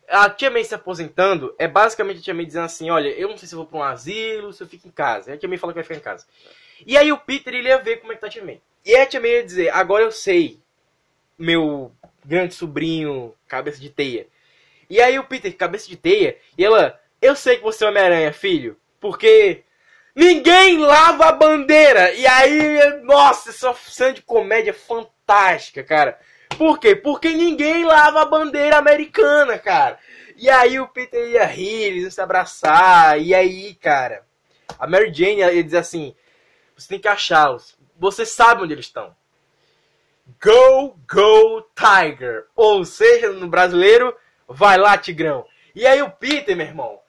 A tia May se aposentando é basicamente a tia May dizendo assim, olha, eu não sei se vou pra um asilo, se eu fico em casa. E a tia May fala que vai ficar em casa. E aí o Peter ele ia ver como é que tá a tia May. E a tia May ia dizer, agora eu sei, meu grande sobrinho, cabeça de teia. E aí o Peter, cabeça de teia, e ela, eu sei que você é Homem-Aranha, filho, porque ninguém lava a bandeira. E aí, nossa, essa cena de comédia fantástica, cara. Por quê? Porque ninguém lava a bandeira americana, cara. E aí o Peter ia rir, iam se abraçar, e aí, cara, a Mary Jane ia dizer assim, você tem que achá-los. Você sabe onde eles estão. Go, go, Tiger. Ou seja, no brasileiro, vai lá, Tigrão. E aí o Peter, meu irmão,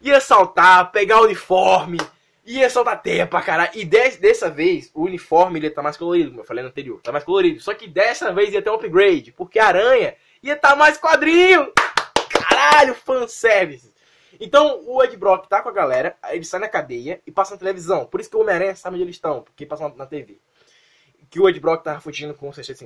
ia saltar, pegar o uniforme, ia soltar teia pra caralho. E des, dessa vez, o uniforme ele tá mais colorido, como eu falei no anterior. Tá mais colorido. Só que dessa vez ia ter um upgrade, porque a aranha ia tá mais quadrinho. Caralho, fanservice. Então, o Ed Brock tá com a galera, ele sai na cadeia e passa na televisão. Por isso que o Homem-Aranha sabe onde eles estão, porque passa na TV. Que o Ed Brock tava fugindo com o Sexteto.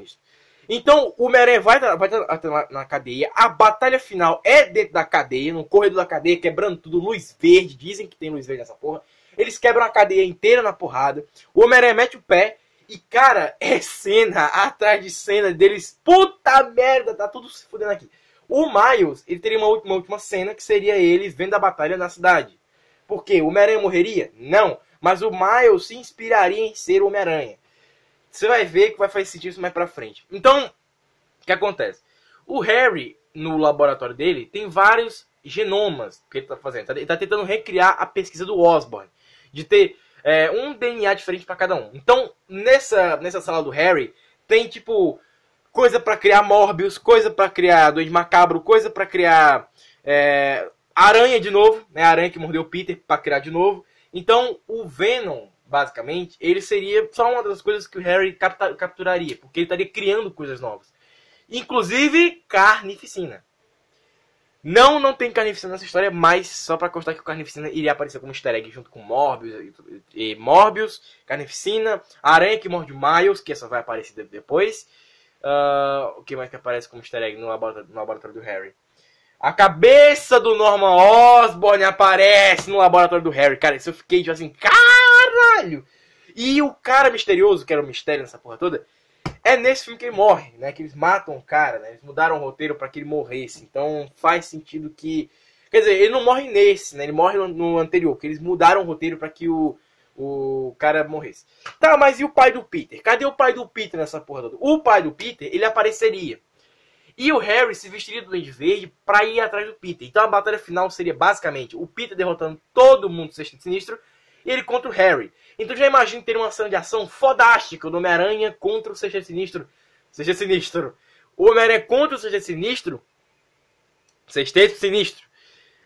Então, o Homem-Aranha vai, vai até lá na cadeia. A batalha final é dentro da cadeia, no corredor da cadeia, quebrando tudo, luz verde. Dizem que tem luz verde nessa porra. Eles quebram a cadeia inteira na porrada. O Homem-Aranha mete o pé. E, cara, é cena atrás de cena deles. Puta merda, tá tudo se fudendo aqui. O Miles, ele teria uma última, uma última cena que seria ele vendo a batalha na cidade. Por quê? O Homem-Aranha morreria? Não. Mas o Miles se inspiraria em ser o Homem-Aranha. Você vai ver que vai fazer sentido isso mais pra frente. Então, o que acontece? O Harry, no laboratório dele, tem vários genomas que ele tá fazendo. Ele tá tentando recriar a pesquisa do Osborn. De ter é, um DNA diferente pra cada um. Então, nessa, nessa sala do Harry, tem tipo coisa pra criar Morbius, coisa pra criar Doente Macabro, coisa pra criar é, Aranha de novo, né? A Aranha que mordeu Peter pra criar de novo. Então, o Venom, basicamente, ele seria só uma das coisas que o Harry capta- capturaria, porque ele estaria criando coisas novas. Inclusive, carnificina. Não, não tem carnificina nessa história, mas só pra constar que o carnificina iria aparecer como easter egg junto com Morbius e, Morbius, carnificina, aranha que morde Miles, que essa vai aparecer de- depois. Ah, o que mais que aparece como easter egg no laboratório, no laboratório do Harry? A cabeça do Norman Osborn aparece no laboratório do Harry. Cara, isso eu fiquei tipo assim, caralho! E o cara misterioso, que era o mistério nessa porra toda, é nesse filme que ele morre, né? Que eles matam o cara, né? Eles mudaram o roteiro pra que ele morresse. Então faz sentido que. Quer dizer, ele não morre nesse, né? Ele morre no, anterior, porque eles mudaram o roteiro pra que o, o cara morresse. Tá, mas e o pai do Peter? Cadê o pai do Peter nessa porra toda? O pai do Peter, ele apareceria. E o Harry se vestiria do Duende Verde pra ir atrás do Peter. Então a batalha final seria basicamente o Peter derrotando todo mundo do Sexteto Sinistro e ele contra o Harry. Então já imagino ter uma cena de ação fodástica do Homem-Aranha contra o Sexteto Sinistro. Sexteto Sinistro. O Homem-Aranha contra o Sexteto Sinistro. Sexteto Sinistro.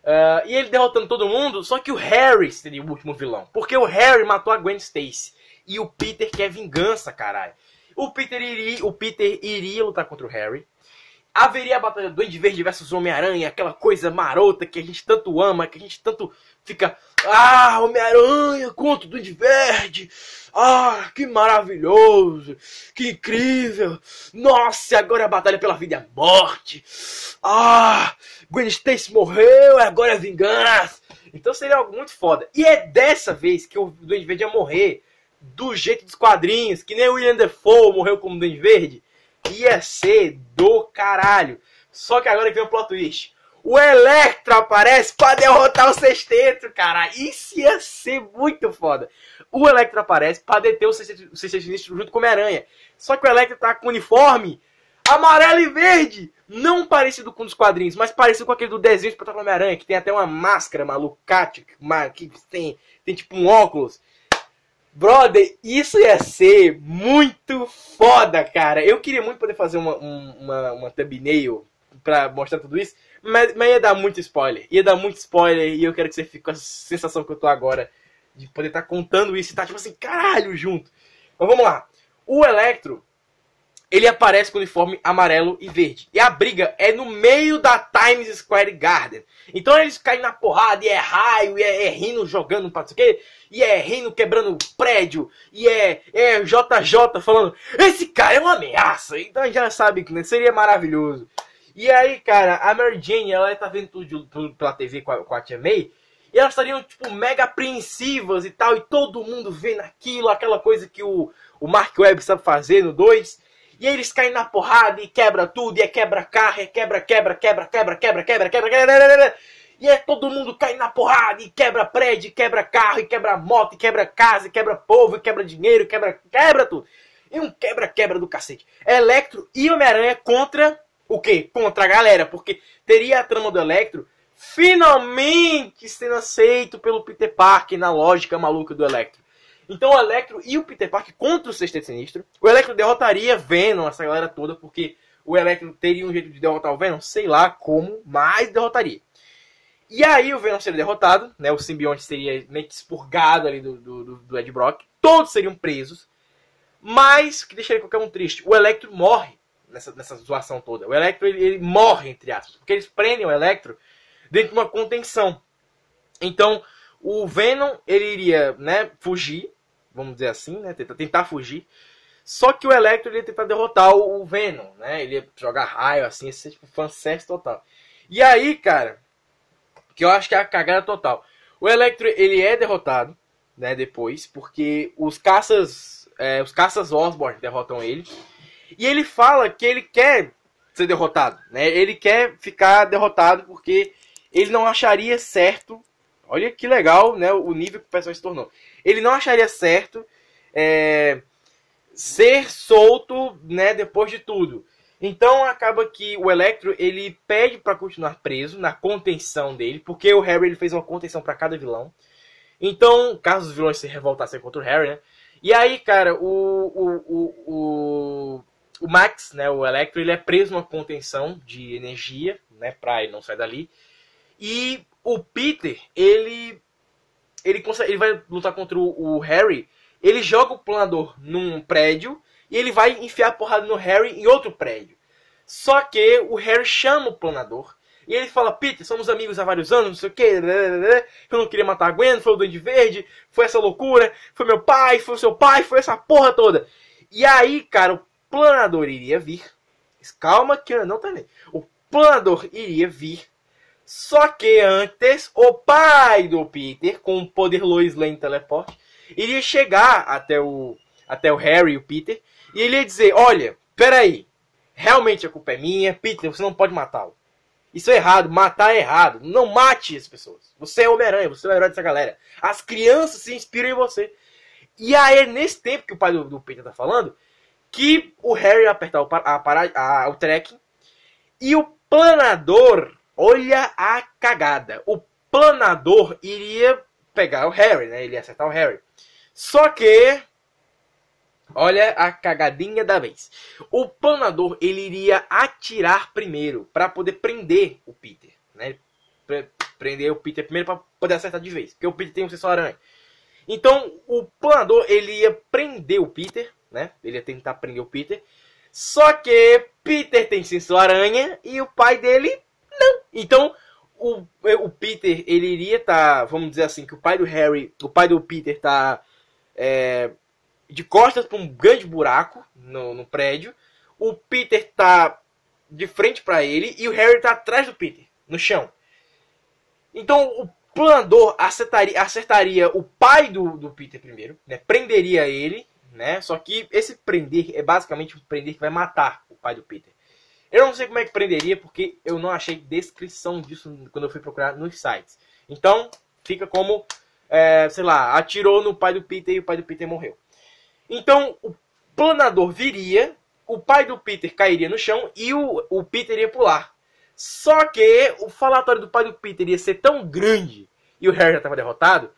Ah, e ele derrotando todo mundo, só que o Harry seria o último vilão. Porque o Harry matou a Gwen Stacy. E o Peter quer vingança, caralho. O Peter iria, o Peter iria lutar contra o Harry. Haveria a batalha do Duende Verde versus Homem-Aranha, aquela coisa marota que a gente tanto ama, que a gente tanto fica. Ah, Homem-Aranha contra o Duende Verde! Ah, que maravilhoso! Que incrível! Nossa, agora é a batalha pela vida e a morte! Ah, Gwen Stacy morreu, agora é vingança! Então seria algo muito foda. E é dessa vez que o Duende Verde ia morrer do jeito dos quadrinhos, que nem o William Defoe morreu como Duende Verde. Ia ser do caralho. Só que agora vem o plot twist. O Electro aparece pra derrotar o sexteto, cara. Isso ia ser muito foda. O Electro aparece pra deter o sexteto, o sexteto junto com o Homem-Aranha. Só que o Electro tá com uniforme amarelo e verde. Não parecido com um dos quadrinhos, mas parecido com aquele do desenho espetáculo Homem-Aranha, que tem até uma máscara malucate, ma- que tem, tem tipo um óculos. Brother, isso ia ser muito foda, cara. Eu queria muito poder fazer uma, um- uma, uma thumbnail pra mostrar tudo isso, mas, mas ia dar muito spoiler. Ia dar muito spoiler e eu quero que você fique com essa sensação que eu tô agora de poder estar contando isso e tá tipo assim, caralho, junto. Mas vamos lá. O Electro, ele aparece com o uniforme amarelo e verde. E a briga é no meio da Times Square Garden. Então eles caem na porrada, e é raio, e é, é rindo jogando pra não o quê, e é rindo quebrando prédio, e é, é JJ falando, esse cara é uma ameaça. Então já sabe que né, seria maravilhoso. E aí, cara, a Mary Jane, ela tá vendo tudo, tudo pela TV com a, com a Tia May, e elas estariam, tipo, mega apreensivas e tal, e todo mundo vendo aquilo, aquela coisa que o, o Mark Webb sabe fazer no 2. E aí eles caem na porrada e quebra tudo, e é quebra carro, é quebra, quebra, quebra, quebra, quebra, quebra, quebra, quebra. E é todo mundo cai na porrada, e quebra prédio, quebra carro, e quebra moto, e quebra casa, e quebra povo, e quebra dinheiro, quebra, quebra tudo. E um quebra-quebra do cacete. Electro e Homem-Aranha contra o quê? Contra a galera, porque teria a trama do Electro finalmente sendo aceito pelo Peter Parker na lógica maluca do Electro. Então o Electro e o Peter Parker contra o Sexteto Sinistro. O Electro derrotaria Venom, essa galera toda, porque o Electro teria um jeito de derrotar o Venom, sei lá como, mas derrotaria. E aí o Venom seria derrotado, né? O simbionte seria meio que expurgado ali do, do, do- Ed Brock. Todos seriam presos. Mas, que deixaria qualquer um triste, o Electro morre nessa, nessa zoação toda. O Electro, ele, ele morre, entre aspas. Porque eles prendem o Electro dentro de uma contenção. Então, o Venom, ele iria, né, fugir, vamos dizer assim, né, tentar, tentar fugir. Só que o Electro ele ia tentar derrotar o, o Venom, né? Ele ia jogar raio, assim, ia ser tipo fanservice total. E aí, cara, que eu acho que é a cagada total. O Electro, ele é derrotado, né, depois, porque os caças, é, os caças Osborn derrotam ele. E ele fala que ele quer ser derrotado, né? Ele quer ficar derrotado porque ele não acharia certo. Olha que legal, né? O nível que o pessoal se tornou. Ele não acharia certo é, ser solto, né? Depois de tudo. Então acaba que o Electro ele pede para continuar preso na contenção dele, porque o Harry ele fez uma contenção para cada vilão. Então, caso os vilões se revoltassem contra o Harry, né? E aí, cara, o, o, o, o, Max, né, o Electro, ele é preso numa contenção de energia, né, pra ele não sair dali. E o Peter, ele ele consegue, ele vai lutar contra o, o Harry, ele joga o planador num prédio e ele vai enfiar a porrada no Harry em outro prédio. Só que o Harry chama o planador e ele fala: Peter, somos amigos há vários anos, não sei o que. Eu não queria matar a Gwen, foi o Duende Verde, foi essa loucura, foi meu pai, foi seu pai, foi essa porra toda. E aí, cara, o planador iria vir. Calma que eu não terminei. O planador iria vir. Só que antes, o pai do Peter, com o poder Lois Lane teleporte, iria chegar até o, até o Harry e o Peter. E ele ia dizer: Olha, peraí, realmente a culpa é minha, Peter, você não pode matá-lo. Isso é errado, matar é errado. Não mate as pessoas. Você é Homem-Aranha, você é o herói dessa galera. As crianças se inspiram em você. E aí é nesse tempo que o pai do, do Peter tá falando que o Harry apertar o, a, para- a- o tracking e o planador, olha a cagada. O planador iria pegar o Harry, né? Ele ia acertar o Harry. Só que Olha a cagadinha da vez. O planador ele iria atirar primeiro para poder prender o Peter, né? Pre- Prender o Peter primeiro para poder acertar de vez, porque o Peter tem um sensor aranha. Então o planador ele ia prender o Peter, né? Ele ia tentar prender o Peter. Só que Peter tem sensor aranha e o pai dele não. Então o, o Peter ele iria estar, vamos dizer assim, que o pai do Harry, o pai do Peter tá é, de costas para um grande buraco no, no prédio. O Peter tá de frente para ele e o Harry tá atrás do Peter, no chão. Então o planador acertaria, acertaria o pai do, do Peter primeiro, né? Prenderia ele, né? Só que esse prender é basicamente um prender que vai matar o pai do Peter. Eu não sei como é que prenderia, porque eu não achei descrição disso quando eu fui procurar nos sites. Então, fica como, é, sei lá, atirou no pai do Peter e o pai do Peter morreu. Então, o planador viria, o pai do Peter cairia no chão e o, o Peter ia pular. Só que o falatório do pai do Peter ia ser tão grande e o Harry já estava derrotado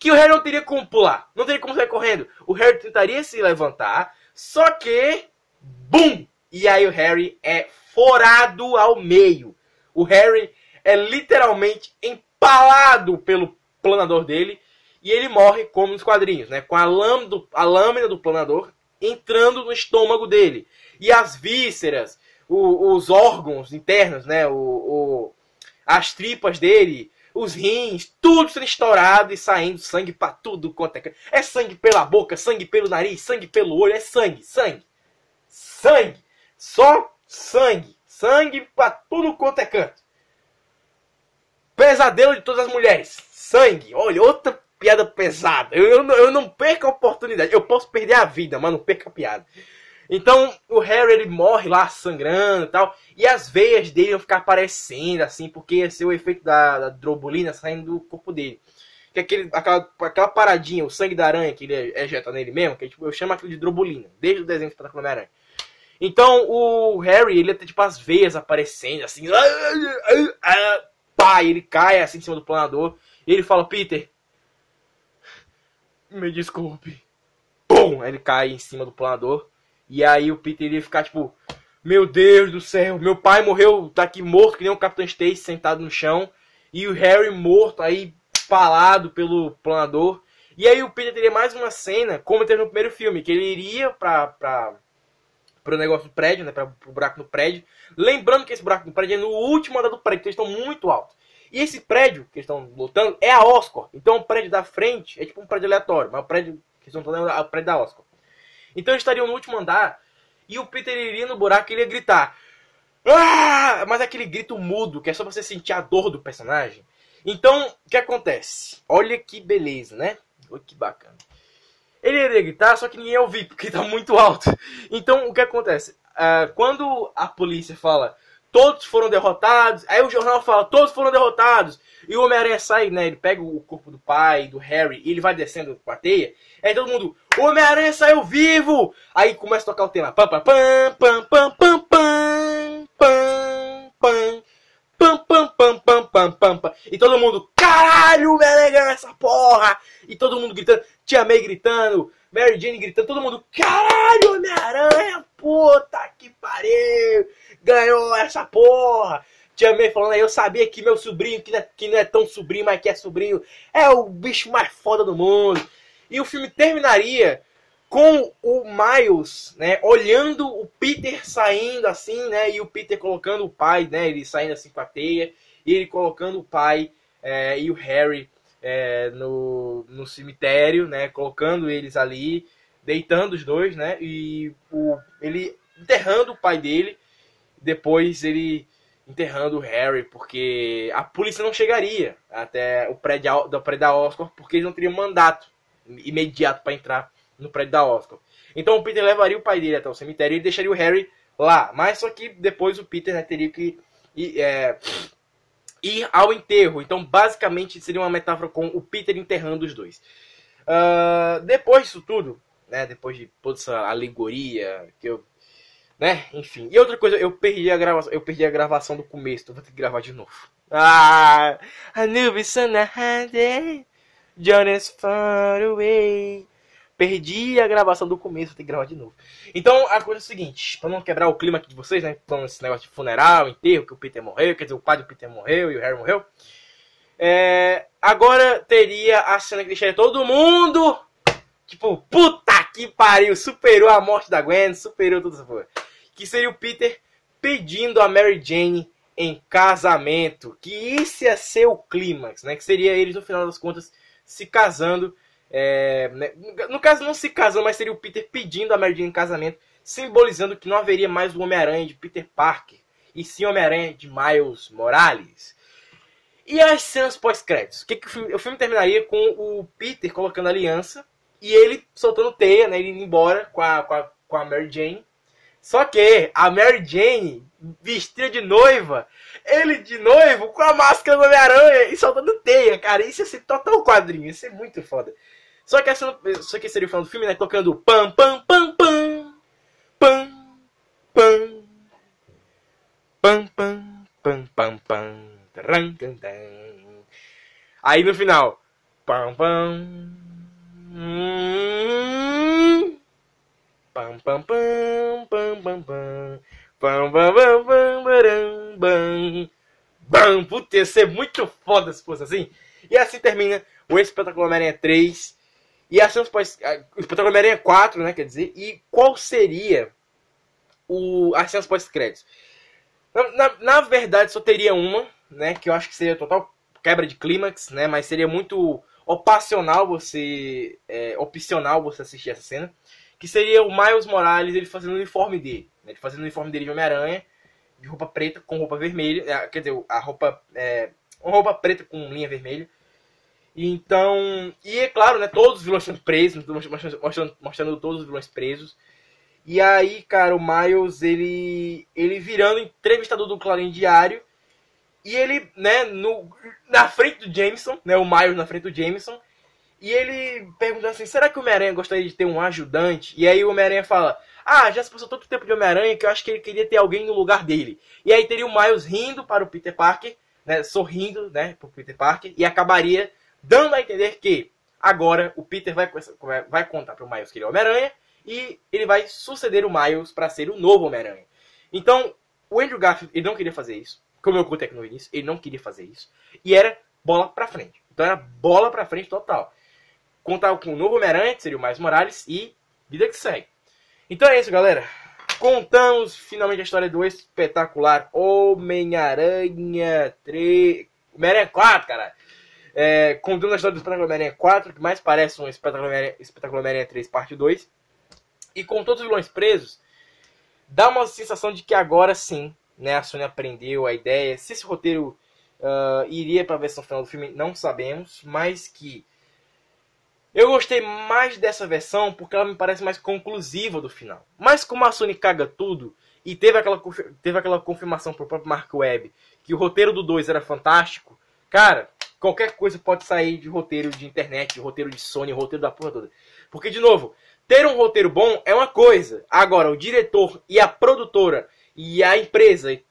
que o Harry não teria como pular, não teria como sair correndo. O Harry tentaria se levantar, só que, bum! E aí o Harry é forado ao meio. O Harry é literalmente empalado pelo planador dele e ele morre como nos quadrinhos, né? Com a, lâmina do, a lâmina do planador entrando no estômago dele. E as vísceras, o- os órgãos internos, né? O, o- as tripas dele, os rins, tudo sendo estourado e saindo sangue pra tudo quanto é. É sangue pela boca, sangue pelo nariz, sangue pelo olho, é sangue, sangue. Sangue. Só sangue. Sangue pra tudo quanto é canto. Pesadelo de todas as mulheres. Sangue. Olha, outra piada pesada. Eu, eu, eu não perco a oportunidade. Eu posso perder a vida, mas não perco a piada. Então, o Harry, ele morre lá sangrando e tal. E as veias dele vão ficar aparecendo, assim, porque ia ser o efeito da, da drobulina saindo do corpo dele. Que é aquele, aquela, aquela paradinha, o sangue da aranha que ele ejeta nele mesmo, que tipo, eu chamo aquilo de drobulina, desde o desenho do Espetacular Homem-Aranha. Então, o Harry, ele tem tipo as veias aparecendo, assim. E ele cai assim em cima do planador. E ele fala, Peter, me desculpe. Pum! Ele cai em cima do planador. E aí o Peter iria ficar tipo, meu Deus do céu, meu pai morreu, tá aqui morto, que nem um Capitão Stacy sentado no chão. E o Harry morto aí, palado pelo planador. E aí o Peter teria mais uma cena, como teve no primeiro filme, que ele iria pra, pra, pro negócio do prédio, né, pra, pro buraco no prédio. Lembrando que esse buraco no prédio é no último andar do prédio, então eles estão muito altos. E esse prédio que eles estão lutando é a Oscar. Então o prédio da frente é tipo um prédio aleatório, mas o prédio que eles estão lutando é o prédio da Oscar. Então eles estariam no último andar e o Peter iria no buraco e ele ia gritar. Ah! Mas aquele grito mudo, que é só você sentir a dor do personagem. Então, o que acontece? Olha que beleza, né? Olha que bacana. Ele iria gritar, só que ninguém ia ouvir, porque tá muito alto. Então, o que acontece? Ah, quando a polícia fala todos foram derrotados, aí o jornal fala todos foram derrotados, e o Homem-Aranha sai, né? Ele pega o corpo do pai, do Harry, e ele vai descendo com a teia. Aí todo mundo, o Homem-Aranha saiu vivo! Aí começa a tocar o tema. Pam, pam, pam, pam, pam, pam, pam, pam. Pam, pam, pam, pam, pam, pam, pam. E todo mundo, caralho, Homem-Aranha ganhou essa porra! E todo mundo gritando, Tia May gritando, Mary Jane gritando, todo mundo, caralho, Homem-Aranha, puta que pariu! Ganhou essa porra! Tia May falando aí, eu sabia que meu sobrinho, que não, é, que não é tão sobrinho, mas que é sobrinho, é o bicho mais foda do mundo. E o filme terminaria com o Miles, né, olhando o Peter saindo assim, né, e o Peter colocando o pai, né, ele saindo assim com a teia, e ele colocando o pai é, e o Harry é, no, no cemitério, né, colocando eles ali, deitando os dois, né, e o, ele enterrando o pai dele, depois ele enterrando o Harry, porque a polícia não chegaria até o prédio, do prédio da Oscar, porque eles não teriam mandato imediato para entrar no prédio da Oscar. Então o Peter levaria o pai dele até o cemitério e deixaria o Harry lá. Mas só que depois o Peter né, teria que ir, é, ir ao enterro. Então basicamente seria uma metáfora com o Peter enterrando os dois. Ah, depois disso tudo, né, depois de toda essa alegoria que eu né? Enfim. E outra coisa, eu perdi a gravação, eu perdi a gravação do começo, então vou ter que gravar de novo. Ah, Anubis on is far away. Perdi a gravação do começo, vou ter que gravar de novo. Então, a coisa é a seguinte, pra não quebrar o clima aqui de vocês, né? Com esse negócio de funeral, enterro, que o Peter morreu, quer dizer, o pai do Peter morreu e o Harry morreu. É, agora teria a cena que deixaria todo mundo, tipo, puta que pariu, superou a morte da Gwen, superou tudo essa porra. Que seria o Peter pedindo a Mary Jane em casamento. Que isso ia ser o clímax, né? Que seria eles, no final das contas, se casando. É, né? No caso, não se casando, mas seria o Peter pedindo a Mary Jane em casamento, simbolizando que não haveria mais o Homem-Aranha de Peter Parker, e sim o Homem-Aranha de Miles Morales. E as cenas pós-créditos? O, que que o, filme, o filme terminaria com o Peter colocando a aliança e ele soltando teia, né? Ele indo embora com a, com a, com a Mary Jane. Só que a Mary Jane, vestida de noiva, ele de noivo com a máscara do Homem-Aranha e soltando teia, cara. Isso ia ser total quadrinho, ia ser muito foda. Só que, essa, só que seria o final do filme, né? Tocando pam, pam, pam, pam, pam, pam, pam, pam, pam, pam, pam, taran, tan, tan. Aí no final, pam, pam, hum, Pam, pam, pam, pam, pam, pam. Pam, pam, pam, pam, baram, bam. Bam! Putz, ia ser muito foda se fosse assim. E assim termina o Espetacular Homem-Aranha 3. E assim o Espetacular Homem-Aranha 4, né? Quer dizer, e qual seria o, as cenas pós-créditos? Na, na, na verdade, só teria uma, né? Que eu acho que seria total quebra de clímax, né? Mas seria muito opcional você. É, opcional você assistir essa cena. Que seria o Miles Morales ele fazendo o uniforme dele. Né, ele fazendo o uniforme dele de Homem-Aranha. De roupa preta com roupa vermelha. é, Quer dizer, a roupa. É, uma roupa preta com linha vermelha. Então. E é claro, né? Todos os vilões sendo presos. Mostrando, mostrando, mostrando todos os vilões presos. E aí, cara, o Miles, ele. ele virando entrevistador do Clarim Diário. E ele, né, no, na frente do Jameson, né, o Miles na frente do Jameson, e ele perguntando assim, será que o Homem-Aranha gostaria de ter um ajudante? E aí o Homem-Aranha fala, ah, já se passou tanto tempo de Homem-Aranha que eu acho que ele queria ter alguém no lugar dele. E aí teria o Miles rindo para o Peter Parker, né, sorrindo, né, para o Peter Parker, e acabaria dando a entender que agora o Peter vai, vai- contar para o Miles que ele é Homem-Aranha, e ele vai suceder o Miles para ser o novo Homem-Aranha. Então, o Andrew Garfield, ele não queria fazer isso. Como eu contei aqui no início, ele não queria fazer isso. E era bola pra frente. Então era bola pra frente total. Contava com o novo Homem-Aranha, que seria o Miles Morales, e vida que segue. Então é isso, galera. Contamos finalmente a história do espetacular Homem-Aranha 3. Homem-Aranha 4, cara. É, contando a história do Espetacular Homem-Aranha 4, que mais parece um Espetacular Homem-Aranha Espetacular Homem-Aranha 3, parte 2. E com todos os vilões presos, dá uma sensação de que agora sim, né, a Sony aprendeu a ideia. Se esse roteiro ah, iria para a versão final do filme, não sabemos, mas que eu gostei mais dessa versão porque ela me parece mais conclusiva do final. Mas como a Sony caga tudo e teve aquela, teve aquela confirmação pro próprio Mark Webb que o roteiro do 2 era fantástico, cara, qualquer coisa pode sair de roteiro de internet, de roteiro de Sony, roteiro da porra toda. Porque, de novo, ter um roteiro bom é uma coisa. Agora, o diretor e a produtora e a empresa e,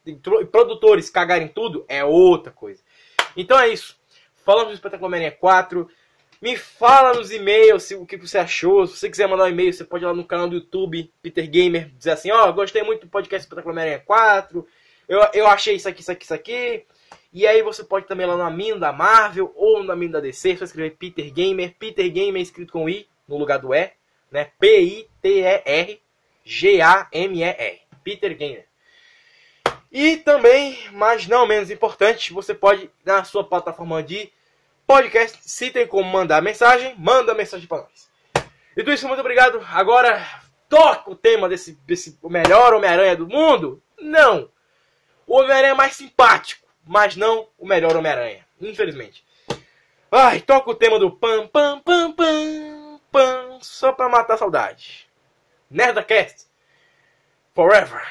produtores cagarem tudo é outra coisa. Então é isso. Falamos do Espetáculo Homem-Aranha 4. Me fala nos e-mails se- o que você achou. Se você quiser mandar um e-mail, você pode ir lá no canal do YouTube, Peter Gamer, dizer assim, ó, gostei muito do podcast Espetáculo Homem-Aranha 4. Eu, eu achei isso aqui, isso aqui, isso aqui. E aí você pode também lá na mina da Marvel ou na mina da DC, só escrever Peter Gamer. Peter Gamer escrito com I no lugar do E, né? P-I-T-E-R G-A-M-E-R. Peter Gamer. E também, mas não menos importante, você pode, na sua plataforma de podcast, se tem como mandar mensagem, manda mensagem para nós. E tudo isso, muito obrigado. Agora, toca o tema desse, desse melhor Homem-Aranha do mundo? Não. O Homem-Aranha mais simpático, mas não o melhor Homem-Aranha, infelizmente. Ai, toca o tema do pam, pam, pam, pam, pam, só pra matar a saudade. Nerdcast. Forever.